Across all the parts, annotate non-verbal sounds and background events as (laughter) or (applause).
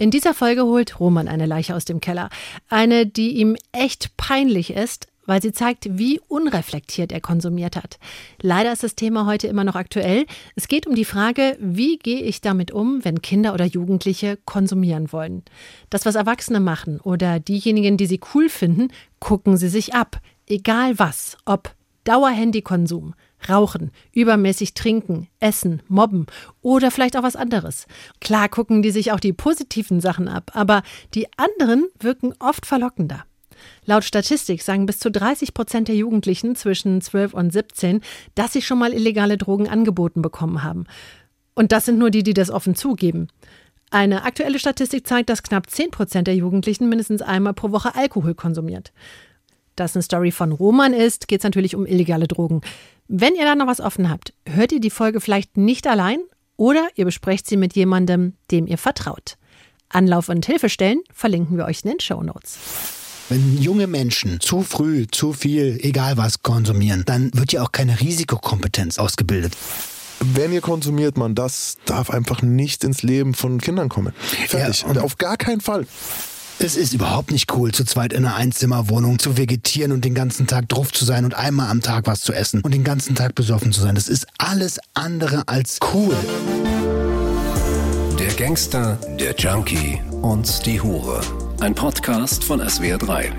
In dieser Folge holt Roman eine Leiche aus dem Keller. Eine, die ihm echt peinlich ist, weil sie zeigt, wie unreflektiert er konsumiert hat. Leider ist das Thema heute immer noch aktuell. Es geht um die Frage, wie gehe ich damit um, wenn Kinder oder Jugendliche konsumieren wollen. Das, was Erwachsene machen oder diejenigen, die sie cool finden, gucken sie sich ab. Egal was, ob Dauerhandykonsum, Rauchen, übermäßig trinken, essen, mobben oder vielleicht auch was anderes. Klar gucken die sich auch die positiven Sachen ab, aber die anderen wirken oft verlockender. Laut Statistik sagen bis zu 30 Prozent der Jugendlichen zwischen 12 und 17, dass sie schon mal illegale Drogen angeboten bekommen haben. Und das sind nur die, die das offen zugeben. Eine aktuelle Statistik zeigt, dass knapp 10 Prozent der Jugendlichen mindestens einmal pro Woche Alkohol konsumiert. Das eine Story von Roman ist, geht es natürlich um illegale Drogen. Wenn ihr da noch was offen habt, hört ihr die Folge vielleicht nicht allein oder ihr besprecht sie mit jemandem, dem ihr vertraut. Anlauf und Hilfestellen verlinken wir euch in den Show Notes. Wenn junge Menschen zu früh, zu viel, egal was konsumieren, dann wird ja auch keine Risikokompetenz ausgebildet. Wenn ihr konsumiert, man, das darf einfach nicht ins Leben von Kindern kommen. Fertig. Ja, und auf gar keinen Fall. Es ist überhaupt nicht cool, zu zweit in einer Einzimmerwohnung zu vegetieren und den ganzen Tag drauf zu sein und einmal am Tag was zu essen und den ganzen Tag besoffen zu sein. Das ist alles andere als cool. Der Gangster, der Junkie und die Hure. Ein Podcast von SWR3.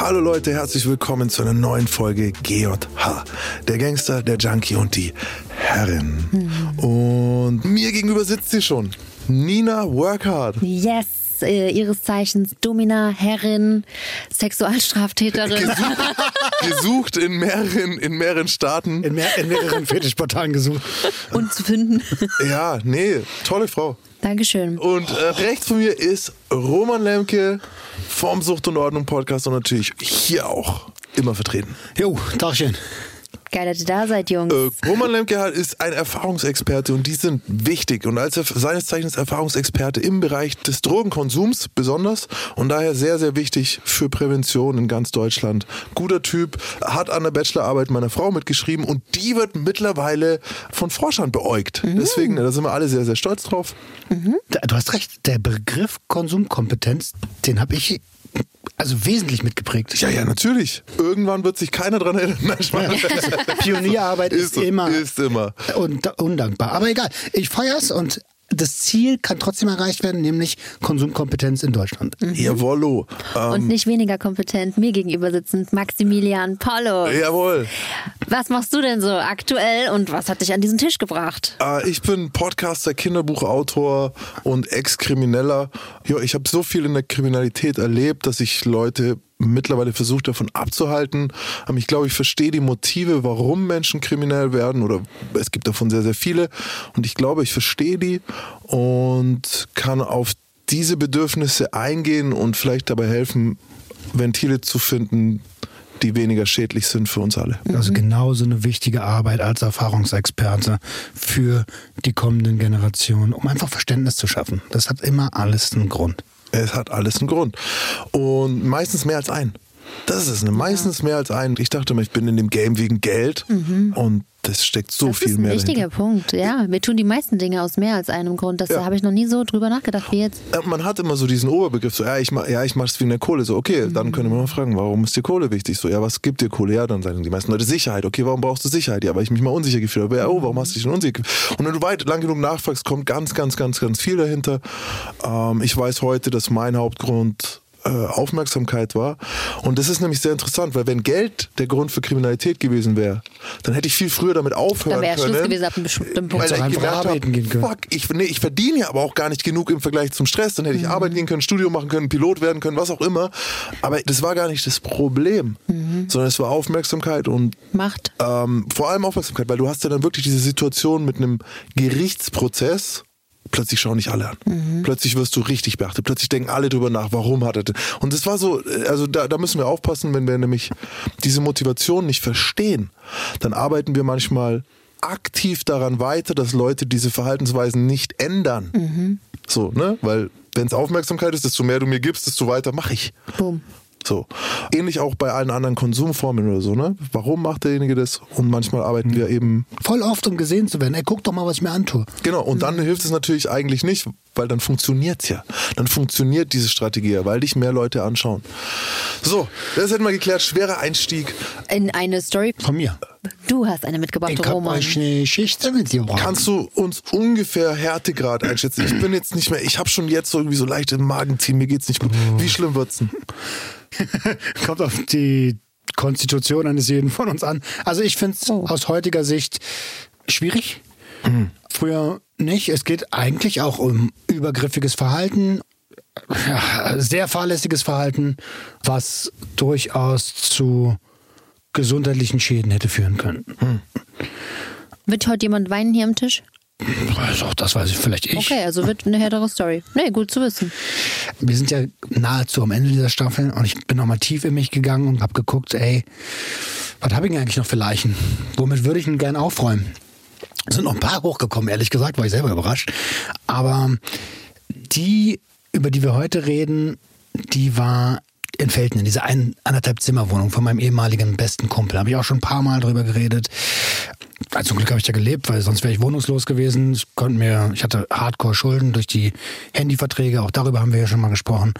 Hallo Leute, herzlich willkommen zu einer neuen Folge GJH. Der Gangster, der Junkie und die Herrin. Mhm. Und mir gegenüber sitzt sie schon. Nina Workhard. Yes, äh, ihres Zeichens Domina, Herrin, Sexualstraftäterin. (laughs) Gesucht in mehreren, in mehreren Staaten. In, mehr, in mehreren Fetischportalen gesucht. und zu finden. Ja, nee, tolle Frau. Dankeschön. Und äh, rechts von mir ist Roman Lemke vom Sucht und Ordnung Podcast und natürlich hier auch immer vertreten. Jo, Tagchen. Geil, dass ihr da seid, Jungs. Äh, Roman Lemke halt ist ein Erfahrungsexperte und die sind wichtig. Und als er seines Zeichens Erfahrungsexperte im Bereich des Drogenkonsums besonders und daher sehr, sehr wichtig für Prävention in ganz Deutschland. Guter Typ, hat an der Bachelorarbeit meiner Frau mitgeschrieben und die wird mittlerweile von Forschern beäugt. Deswegen, da sind wir alle sehr, sehr stolz drauf. Da- Du hast recht, der Begriff Konsumkompetenz, den habe ich also wesentlich mitgeprägt. Ja, ja, natürlich. Irgendwann wird sich keiner dran erinnern. (laughs) Pionierarbeit ist, so, immer Ist immer. und, undankbar. Aber egal, ich feier's und das Ziel kann trotzdem erreicht werden, nämlich Konsumkompetenz in Deutschland. Jawollo. Ähm, und nicht weniger kompetent, mir gegenüber sitzend Maximilian Paulo. jawohl. Was machst du denn so aktuell und was hat dich an diesen Tisch gebracht? Äh, ich bin Podcaster, Kinderbuchautor und Ex-Krimineller. Ja, ich habe so viel in der Kriminalität erlebt, dass ich Leute mittlerweile versuche davon abzuhalten. Ähm, Ich glaube, ich verstehe die Motive, warum Menschen kriminell werden oder es gibt davon sehr, sehr viele und ich glaube, ich verstehe die und kann auf diese Bedürfnisse eingehen und vielleicht dabei helfen, Ventile zu finden, die weniger schädlich sind für uns alle. Also genauso eine wichtige Arbeit als Erfahrungsexperte für die kommenden Generationen, um einfach Verständnis zu schaffen. Das hat immer alles einen Grund. Es hat alles einen Grund. Und meistens mehr als einen. Das ist es, ne? meistens mehr als einen. Ich dachte immer, ich bin in dem Game wegen Geld und das steckt so das viel ist ein mehr wichtiger. Punkt. Ja, wir tun die meisten Dinge aus mehr als einem Grund. Das Ja. habe ich noch nie so drüber nachgedacht wie jetzt. Äh, Man hat immer so diesen Oberbegriff, so, ja, ich mach, ja, ich mach's wegen der Kohle. So, okay, dann könnte man mal fragen, warum ist dir Kohle wichtig? So, ja, was gibt dir Kohle? Ja, dann sagen die meisten Leute Sicherheit. Okay, warum brauchst du Sicherheit? Ja, weil ich mich mal unsicher gefühlt habe. Ja, oh, warum hast du dich denn unsicher gefühlt? Und wenn du weit, lang genug nachfragst, kommt ganz, ganz, ganz, ganz viel dahinter. Ähm, ich weiß heute, dass mein Hauptgrund Aufmerksamkeit war. Und das ist nämlich sehr interessant, weil wenn Geld der Grund für Kriminalität gewesen wäre, dann hätte ich viel früher damit aufhören Da wäre können. Schluss gewesen ab einem bestimmten Punkt. Weil ich gemerkt arbeiten hab, gehen können. Fuck, ich, nee, ich verdiene ja aber auch gar nicht genug im Vergleich zum Stress. Dann hätte ich arbeiten gehen können, Studio machen können, Pilot werden können, was auch immer. Aber das war gar nicht das Problem, sondern es war Aufmerksamkeit und Macht. ähm, vor allem Aufmerksamkeit, weil du hast ja dann wirklich diese Situation mit einem Gerichtsprozess. Plötzlich schauen nicht alle an. Plötzlich wirst du richtig beachtet. Plötzlich denken alle drüber nach, warum hat er das? Und das war so, äh, also da, da müssen wir aufpassen, wenn wir nämlich diese Motivation nicht verstehen, dann arbeiten wir manchmal aktiv daran weiter, dass Leute diese Verhaltensweisen nicht ändern. So, ne? Weil wenn es Aufmerksamkeit ist, desto mehr du mir gibst, desto weiter mache ich. Boom. So. Ähnlich auch bei allen anderen Konsumformen oder so, ne? Warum macht derjenige das? Und manchmal arbeiten wir eben. Voll oft, um gesehen zu werden. Ey, guck doch mal, was ich mir antue. Genau, und dann hilft es natürlich eigentlich nicht, weil dann funktioniert's ja. Dann funktioniert diese Strategie ja, weil dich mehr Leute anschauen. So, das hätten wir geklärt. Schwerer Einstieg. In eine Story. Von mir. Du hast eine mitgebracht, Ich Roman. euch eine Geschichte mitgebracht. Kannst du uns ungefähr Härtegrad einschätzen? Ich bin jetzt nicht mehr, ich habe schon jetzt so irgendwie so leichte Magenziehen, mir geht's nicht gut. Wie schlimm wird's denn? (laughs) Kommt auf die Konstitution eines jeden von uns an. Also ich finde es aus heutiger Sicht schwierig. Früher nicht. Es geht eigentlich auch um übergriffiges Verhalten, ja, sehr fahrlässiges Verhalten, was durchaus zu gesundheitlichen Schäden hätte führen können. Wird heute jemand weinen hier am Tisch? Also auch das weiß ich vielleicht ich. Okay, also wird eine härtere Story. Nee, gut zu wissen. Wir sind ja nahezu am Ende dieser Staffel und ich bin nochmal tief in mich gegangen und habe geguckt, ey, was habe ich denn eigentlich noch für Leichen? Womit würde ich denn gern aufräumen? Es sind noch ein paar hochgekommen, ehrlich gesagt, war ich selber überrascht. Aber die, über die wir heute reden, die war in Felten, in dieser ein, anderthalb Zimmerwohnung von meinem ehemaligen besten Kumpel. Habe ich auch schon ein paar Mal drüber geredet. Also zum Glück habe ich da gelebt, weil sonst wäre ich wohnungslos gewesen. Ich konnte mir, ich hatte Hardcore-Schulden durch die Handyverträge, auch darüber haben wir ja schon mal gesprochen.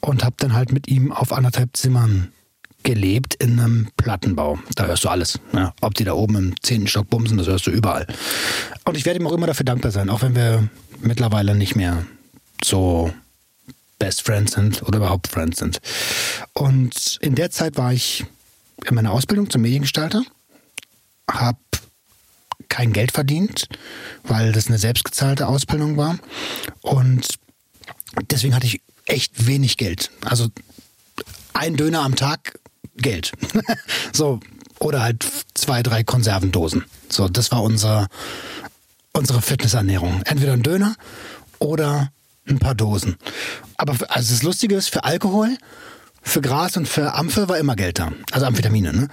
Und habe dann halt mit ihm auf anderthalb Zimmern gelebt in einem Plattenbau. Da hörst du alles. Ja. Ob die da oben im zehnten Stock bumsen, das hörst du überall. Und ich werde ihm auch immer dafür dankbar sein, auch wenn wir mittlerweile nicht mehr so Best Friends sind oder überhaupt Friends sind. Und in der Zeit war ich in meiner Ausbildung zum Mediengestalter, habe kein Geld verdient, weil das eine selbstgezahlte Ausbildung war. Und deswegen hatte ich echt wenig Geld. Also ein Döner am Tag Geld. (laughs) so, oder halt zwei, drei Konservendosen. So, das war unser, unsere Fitnessernährung. Entweder ein Döner oder ein paar Dosen. Aber also das Lustige ist, für Alkohol, für Gras und für Ampfe war immer Geld da. Also Amphetamine, ne?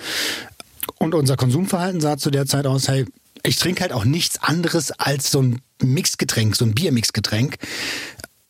Und unser Konsumverhalten sah zu der Zeit aus, hey, ich trinke halt auch nichts anderes als so ein Mixgetränk, so ein Biermixgetränk.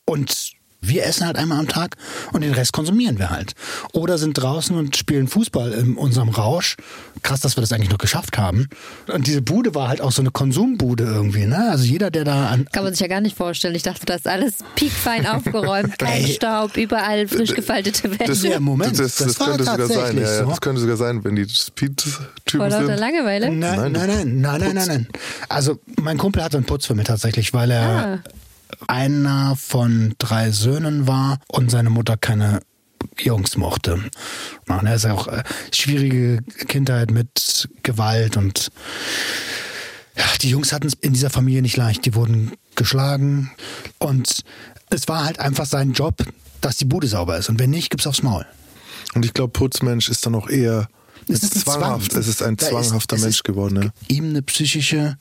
Und wir essen halt einmal am Tag und den Rest konsumieren wir halt. Oder sind draußen und spielen Fußball in unserem Rausch. Krass, dass wir das eigentlich noch geschafft haben. Und diese Bude war halt auch so eine Konsumbude irgendwie. Ne? Also jeder, der da an, Kann man sich ja gar nicht vorstellen. Ich dachte, das ist alles piekfein aufgeräumt, kein (laughs) Ey. Staub, überall frisch gefaltete Das, Wäsche. Ja, Moment, das, das, das war könnte sogar sein. Ja, ja, so. das könnte sogar sein, wenn die Speed-Typen Vor lauter. Langeweile. Nein, nein, nein, nein, nein, nein, nein. Also mein Kumpel hatte einen Putzfimmel tatsächlich, weil er Ah. Einer von drei Söhnen war und seine Mutter keine Jungs mochte. Er ist ja auch äh, schwierige Kindheit mit Gewalt und ja, die Jungs hatten es in dieser Familie nicht leicht. Die wurden geschlagen und es war halt einfach sein Job, dass die Bude sauber ist. Und wenn nicht, gibt's aufs Maul. Und ich glaube, Putzmensch ist dann auch eher Es ist ein zwanghaft. Zwang. Es ist ein Da ist- zwanghafter ist Mensch geworden. Ja. Ihm eine psychische,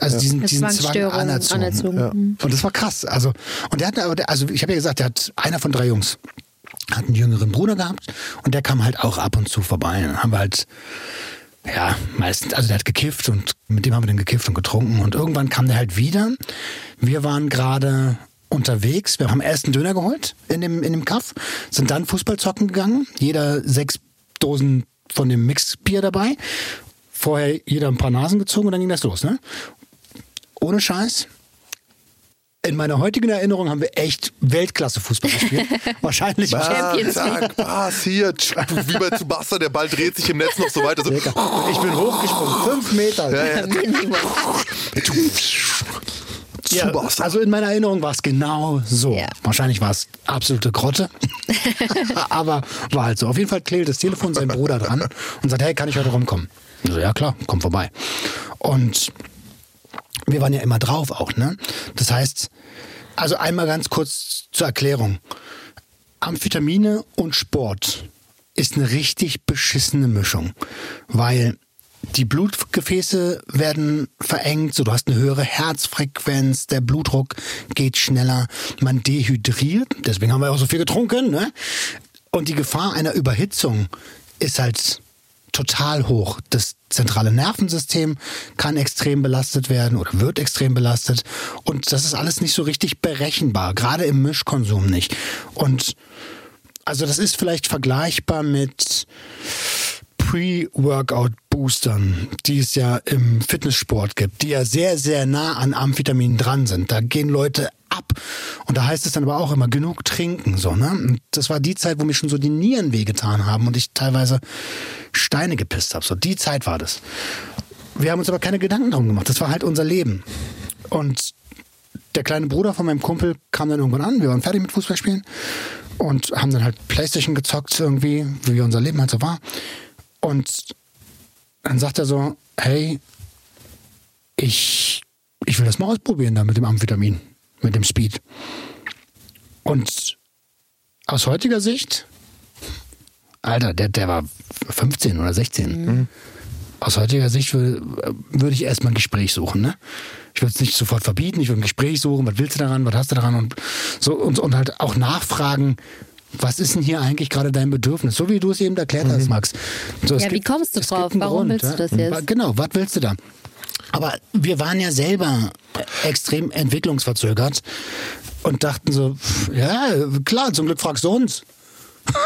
also diesen, Eine diesen Zwang anerzogen. anerzogen. Ja. Und das war krass. Also, und der hat, also ich habe ja gesagt, der hat einer von drei Jungs hat einen jüngeren Bruder gehabt und der kam halt auch ab und zu vorbei. Dann haben wir halt, ja, meistens, also der hat gekifft und mit dem haben wir dann gekifft und getrunken und irgendwann kam der halt wieder. Wir waren gerade unterwegs, wir haben erst einen Döner geholt in dem, in dem Kaff, sind dann Fußball zocken gegangen, jeder sechs Dosen von dem Mixbier dabei, vorher jeder ein paar Nasen gezogen und dann ging das los, ne? Ohne Scheiß, in meiner heutigen Erinnerung haben wir echt Weltklasse-Fußball gespielt. (laughs) Wahrscheinlich. Champions zack, Pass, hier, tsch, wie bei Tsubasa, der Ball dreht sich im Netz noch so weiter. So. Ich bin hochgesprungen, fünf Meter. Ja, ja. (laughs) Ja, also in meiner Erinnerung war es genau so. Ja. Wahrscheinlich war es absolute Grotte. (laughs) Aber war halt so. Auf jeden Fall klingelt das Telefon sein Bruder dran und sagt, hey, kann ich heute rumkommen? Ich so, ja klar, komm vorbei. Und wir waren ja immer drauf auch, ne? Das heißt, also einmal ganz kurz zur Erklärung. Amphetamine und Sport ist eine richtig beschissene Mischung, weil die Blutgefäße werden verengt, so du hast eine höhere Herzfrequenz, der Blutdruck geht schneller, man dehydriert, deswegen haben wir auch so viel getrunken, ne? Und die Gefahr einer Überhitzung ist halt total hoch. Das zentrale Nervensystem kann extrem belastet werden oder wird extrem belastet. Und das ist alles nicht so richtig berechenbar, gerade im Mischkonsum nicht. Und Also das ist vielleicht vergleichbar mit Pre-Workout-Boostern, die es ja im Fitnesssport gibt, die ja sehr, sehr nah an Amphetaminen dran sind. Da gehen Leute ab. Und da heißt es dann aber auch immer genug trinken, so, ne? Und das war die Zeit, wo mir schon so die Nieren wehgetan haben und ich teilweise Steine gepisst habe. So, die Zeit war das. Wir haben uns aber keine Gedanken darum gemacht. Das war halt unser Leben. Und der kleine Bruder von meinem Kumpel kam dann irgendwann an. Wir waren fertig mit Fußballspielen und haben dann halt Playstation gezockt irgendwie, wie unser Leben halt so war. Und dann sagt er so, hey, ich, ich will das mal ausprobieren da mit dem Amphetamin, mit dem Speed. Und aus heutiger Sicht, Alter, der, der war 15 oder 16. Aus heutiger Sicht würde, würde ich erstmal ein Gespräch suchen, ne? Ich würde es nicht sofort verbieten, ich würde ein Gespräch suchen, was willst du daran, was hast du daran und so und, und halt auch nachfragen, was ist denn hier eigentlich gerade dein Bedürfnis? So wie du es eben erklärt hast, Max. So, Ja, wie kommst du drauf? Warum willst du das jetzt? Genau, was willst du da? Aber wir waren ja selber extrem entwicklungsverzögert und dachten so, ja, klar, zum Glück fragst du uns. (laughs)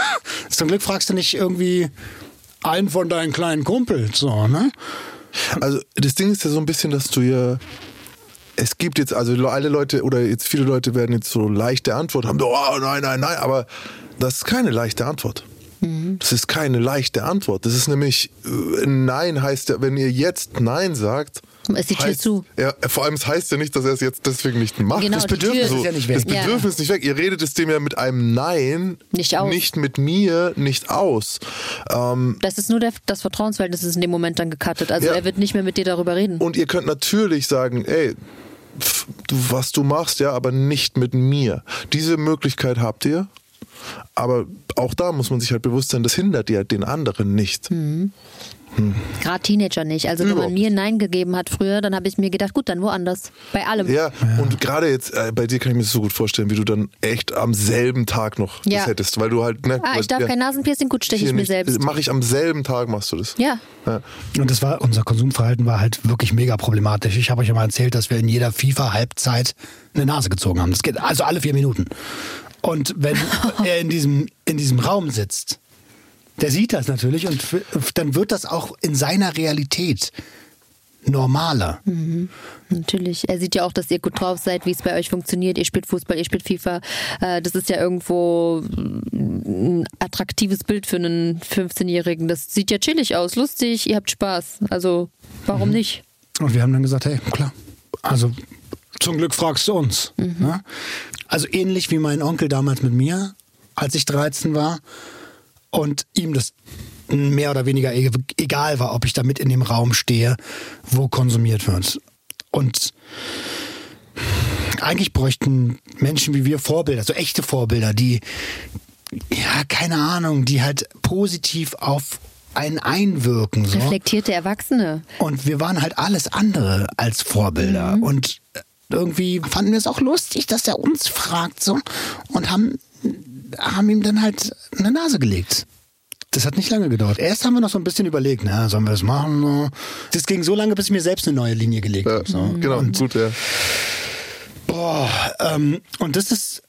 zum Glück fragst du nicht irgendwie einen von deinen kleinen Kumpels, so, ne? Also das Ding ist ja so ein bisschen, dass du ja es gibt jetzt, also alle Leute oder jetzt viele Leute werden jetzt so leichte Antwort haben, so, oh nein, nein, nein, aber das ist keine leichte Antwort. Das ist keine leichte Antwort. Das ist nämlich, äh, Nein heißt ja, wenn ihr jetzt Nein sagt. Ist die Tür heißt, zu. Ja, vor allem, es heißt ja nicht, dass er es jetzt deswegen nicht macht. Genau, das Bedürfnis Tür ist ja nicht weg. Das Bedürfnis ist nicht weg. Ihr redet es dem ja mit einem Nein Nicht aus. nicht mit mir, nicht aus. Ähm, Das ist nur der, das Vertrauensverhältnis ist in dem Moment dann gecuttet. Also Ja. er wird nicht mehr mit dir darüber reden. Und ihr könnt natürlich sagen, ey, was du machst, ja, aber nicht mit mir. Diese Möglichkeit habt ihr. Aber auch da muss man sich halt bewusst sein, das hindert ja den anderen nicht. Gerade Teenager nicht. Also wenn Überhaupt man mir Nein gegeben hat früher, dann habe ich mir gedacht, gut, dann woanders. Bei allem. Ja, und gerade jetzt, äh, bei dir kann ich mir das so gut vorstellen, wie du dann echt am selben Tag noch Ja. das hättest, weil du halt, ne, Ah, ich weißt, darf ja, kein Nasenpiercing, gut, steche ich mir nicht. selbst. Mache ich am selben Tag, machst du das. Ja. Ja. Und das war, unser Konsumverhalten war halt wirklich mega problematisch. Ich habe euch ja mal erzählt, dass wir in jeder FIFA-Halbzeit eine Nase gezogen haben. Das geht also alle vier Minuten. Und wenn (laughs) er in diesem, in diesem Raum sitzt, der sieht das natürlich und dann wird das auch in seiner Realität normaler. Natürlich. Er sieht ja auch, dass ihr gut drauf seid, wie es bei euch funktioniert. Ihr spielt Fußball, ihr spielt FIFA. Äh, Das ist ja irgendwo ein attraktives Bild für einen 15-Jährigen. Das sieht ja chillig aus, lustig, ihr habt Spaß. Also warum nicht? Und wir haben dann gesagt, hey, klar, also zum Glück fragst du uns. Ne? Also ähnlich wie mein Onkel damals mit mir, als ich 13 war und ihm das mehr oder weniger e- egal war, ob ich da mit in dem Raum stehe, wo konsumiert wird. Und eigentlich bräuchten Menschen wie wir Vorbilder, so echte Vorbilder, die, ja, keine Ahnung, die halt positiv auf einen einwirken. So. Reflektierte Erwachsene. Und wir waren halt alles andere als Vorbilder. Und irgendwie fanden wir es auch lustig, dass er uns fragt so und haben, haben ihm dann halt eine Nase gelegt. Das hat nicht lange gedauert. Erst haben wir noch so ein bisschen überlegt, na, sollen wir das machen? So. Das ging so lange, bis ich mir selbst eine neue Linie gelegt Ja, habe. So. Genau, gut, ja. Boah, ähm, und das ist,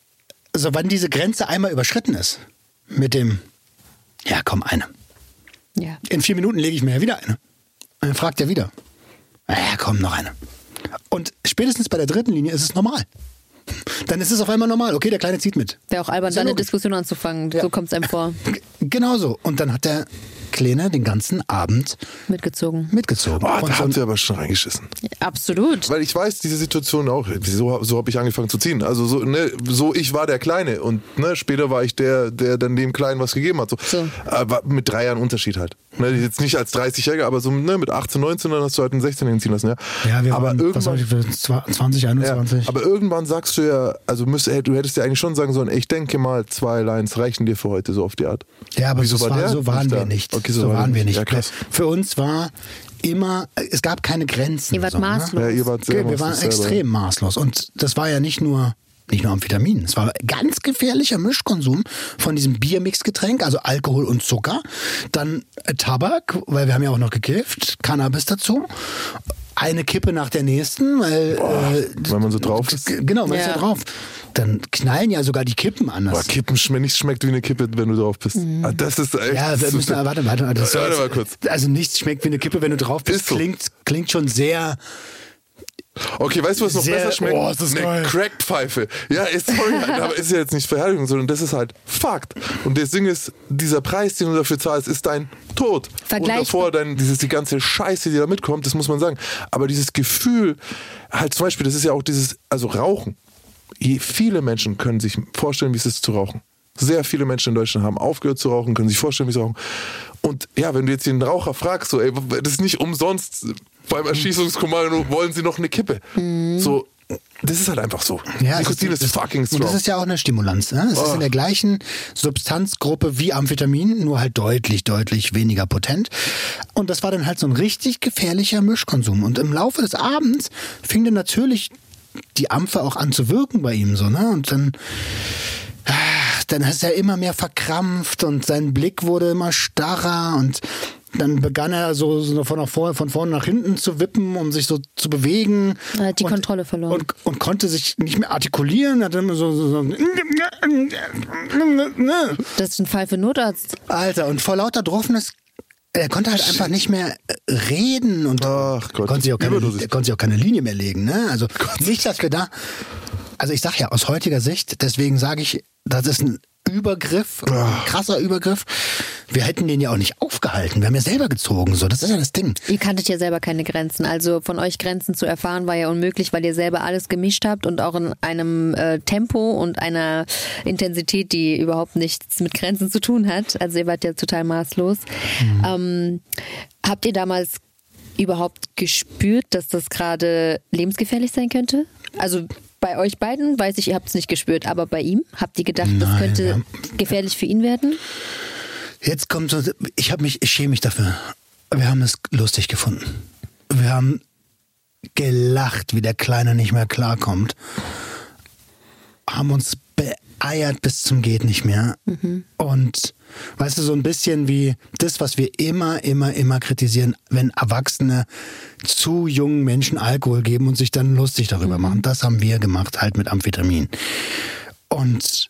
also wenn diese Grenze einmal überschritten ist, mit dem, ja komm, eine. Ja. In vier Minuten lege ich mir ja wieder eine. Und dann fragt er wieder. Ja, komm, noch eine. Und spätestens bei der dritten Linie ist es normal. Dann ist es auf einmal normal. Okay, der Kleine zieht mit. Wäre auch albern, Ist ja da eine. Diskussion anzufangen. Ja. So kommt es einem vor. G genau so. Und dann hat der Kleine den ganzen Abend Mitgezogen. mitgezogen. Und da habt ihr aber schon reingeschissen. Absolut. Weil ich weiß, diese Situation auch, so, so habe ich angefangen zu ziehen. Also so, ne, so ich war der Kleine und ne, später war ich der, der dann dem Kleinen was gegeben hat. So. So. Aber mit drei Jahren Unterschied halt. Ne, jetzt nicht als 30-Jähriger, aber so ne, mit 18, 19, dann hast du halt einen 16-Jährigen ziehen lassen. Ja, ja, wir aber waren, was irgendwann, ich für 20, ja, 21. aber irgendwann sagst du ja, also müsste, du hättest ja eigentlich schon sagen sollen, ich denke mal, zwei Lines reichen dir für heute, so auf die Art. Ja, aber Wieso so, war so waren nicht wir nicht. Okay, so, so war waren wir nicht. Ja, krass. Für uns war immer, es gab keine Grenzen. Ihr wart so, ne? maßlos. Ja, ihr wart sehr Okay, wir waren extrem maßlos. Und das war ja nicht nur, nicht nur Amphetamin. Es war ganz gefährlicher Mischkonsum von diesem Biermixgetränk, also Alkohol und Zucker. Dann äh, Tabak, weil wir haben ja auch noch gekifft, Cannabis dazu. Eine Kippe nach der nächsten, weil, äh, weil man so drauf ist. Genau, man ist Ja. ja drauf. dann knallen ja sogar die Kippen Boah, anders. Kippen schmeckt nicht schmeckt wie eine Kippe, wenn du drauf bist. Ah, Das ist echt. Ja, wir müssen, warte, warte, warte. Warte mal kurz. Also nichts schmeckt wie eine Kippe, wenn du drauf bist. Ist so. Klingt, klingt schon sehr. Okay, weißt du, was noch Sehr- besser schmeckt? oh, ist das eine. Crackpfeife. Ja, ist sorry, (laughs) aber ist ja jetzt nicht Verherrlichung, sondern das ist halt Fakt. Und das Ding ist, dieser Preis, den du dafür zahlst, ist dein Tod. Vergleich- Und davor dein, dieses, die ganze Scheiße, die da mitkommt, das muss man sagen. Aber dieses Gefühl, halt zum Beispiel, das ist ja auch dieses, also Rauchen. Je- Viele Menschen können sich vorstellen, wie es ist zu rauchen. Sehr viele Menschen in Deutschland haben aufgehört zu rauchen, können sich vorstellen, wie sie rauchen. Und ja, wenn du jetzt den Raucher fragst, so, ey, das ist nicht umsonst beim Erschießungskommando, wollen sie noch eine Kippe? So, das ist halt einfach so. Ja, Nikotin es ist, fucking Und strong. das ist ja auch eine Stimulanz. Ne? Es ist in der gleichen Substanzgruppe wie Amphetamin, nur halt deutlich, deutlich weniger potent. Und das war dann halt so ein richtig gefährlicher Mischkonsum. Und im Laufe des Abends fing dann natürlich die Ampfe auch an zu wirken bei ihm so, ne? Und dann ah, dann ist er immer mehr verkrampft und sein Blick wurde immer starrer und dann begann er so, so von, nach vor, von vorne nach hinten zu wippen, um sich so zu bewegen. Er hat die und, Kontrolle verloren. Und, und konnte sich nicht mehr artikulieren. Hat immer so, so, so Das ist ein Fall für Notarzt. Alter, und vor lauter Droffenes, er konnte halt einfach nicht mehr äh, reden und Ach Gott, konnte sich auch keine, er konnte sich auch keine Linie mehr legen. Ne? Also nicht, dass wir da. Also ich sag ja, aus heutiger Sicht, deswegen sage ich, das ist ein Übergriff, krasser Übergriff. Wir hätten den ja auch nicht aufgehalten. Wir haben ja selber gezogen. So, das ist ja das Ding. Ihr kanntet ja selber keine Grenzen. Also von euch Grenzen zu erfahren war ja unmöglich, weil ihr selber alles gemischt habt und auch in einem äh, Tempo und einer Intensität, die überhaupt nichts mit Grenzen zu tun hat. Also ihr wart ja total maßlos. Ähm, habt ihr damals überhaupt gespürt, dass das gerade lebensgefährlich sein könnte? Also bei euch beiden weiß ich, ihr habt es nicht gespürt, aber bei ihm habt ihr gedacht, das Nein, wir könnte haben- gefährlich für ihn werden? Jetzt kommt so, ich habe mich, ich schäme mich dafür. Wir haben es lustig gefunden. Wir haben gelacht, wie der Kleine nicht mehr klarkommt. Haben uns beeiert bis zum geht nicht mehr. Und weißt du, so ein bisschen wie das, was wir immer, immer, immer kritisieren, wenn Erwachsene zu jungen Menschen Alkohol geben und sich dann lustig darüber machen. Das haben wir gemacht, halt mit Amphetamin. Und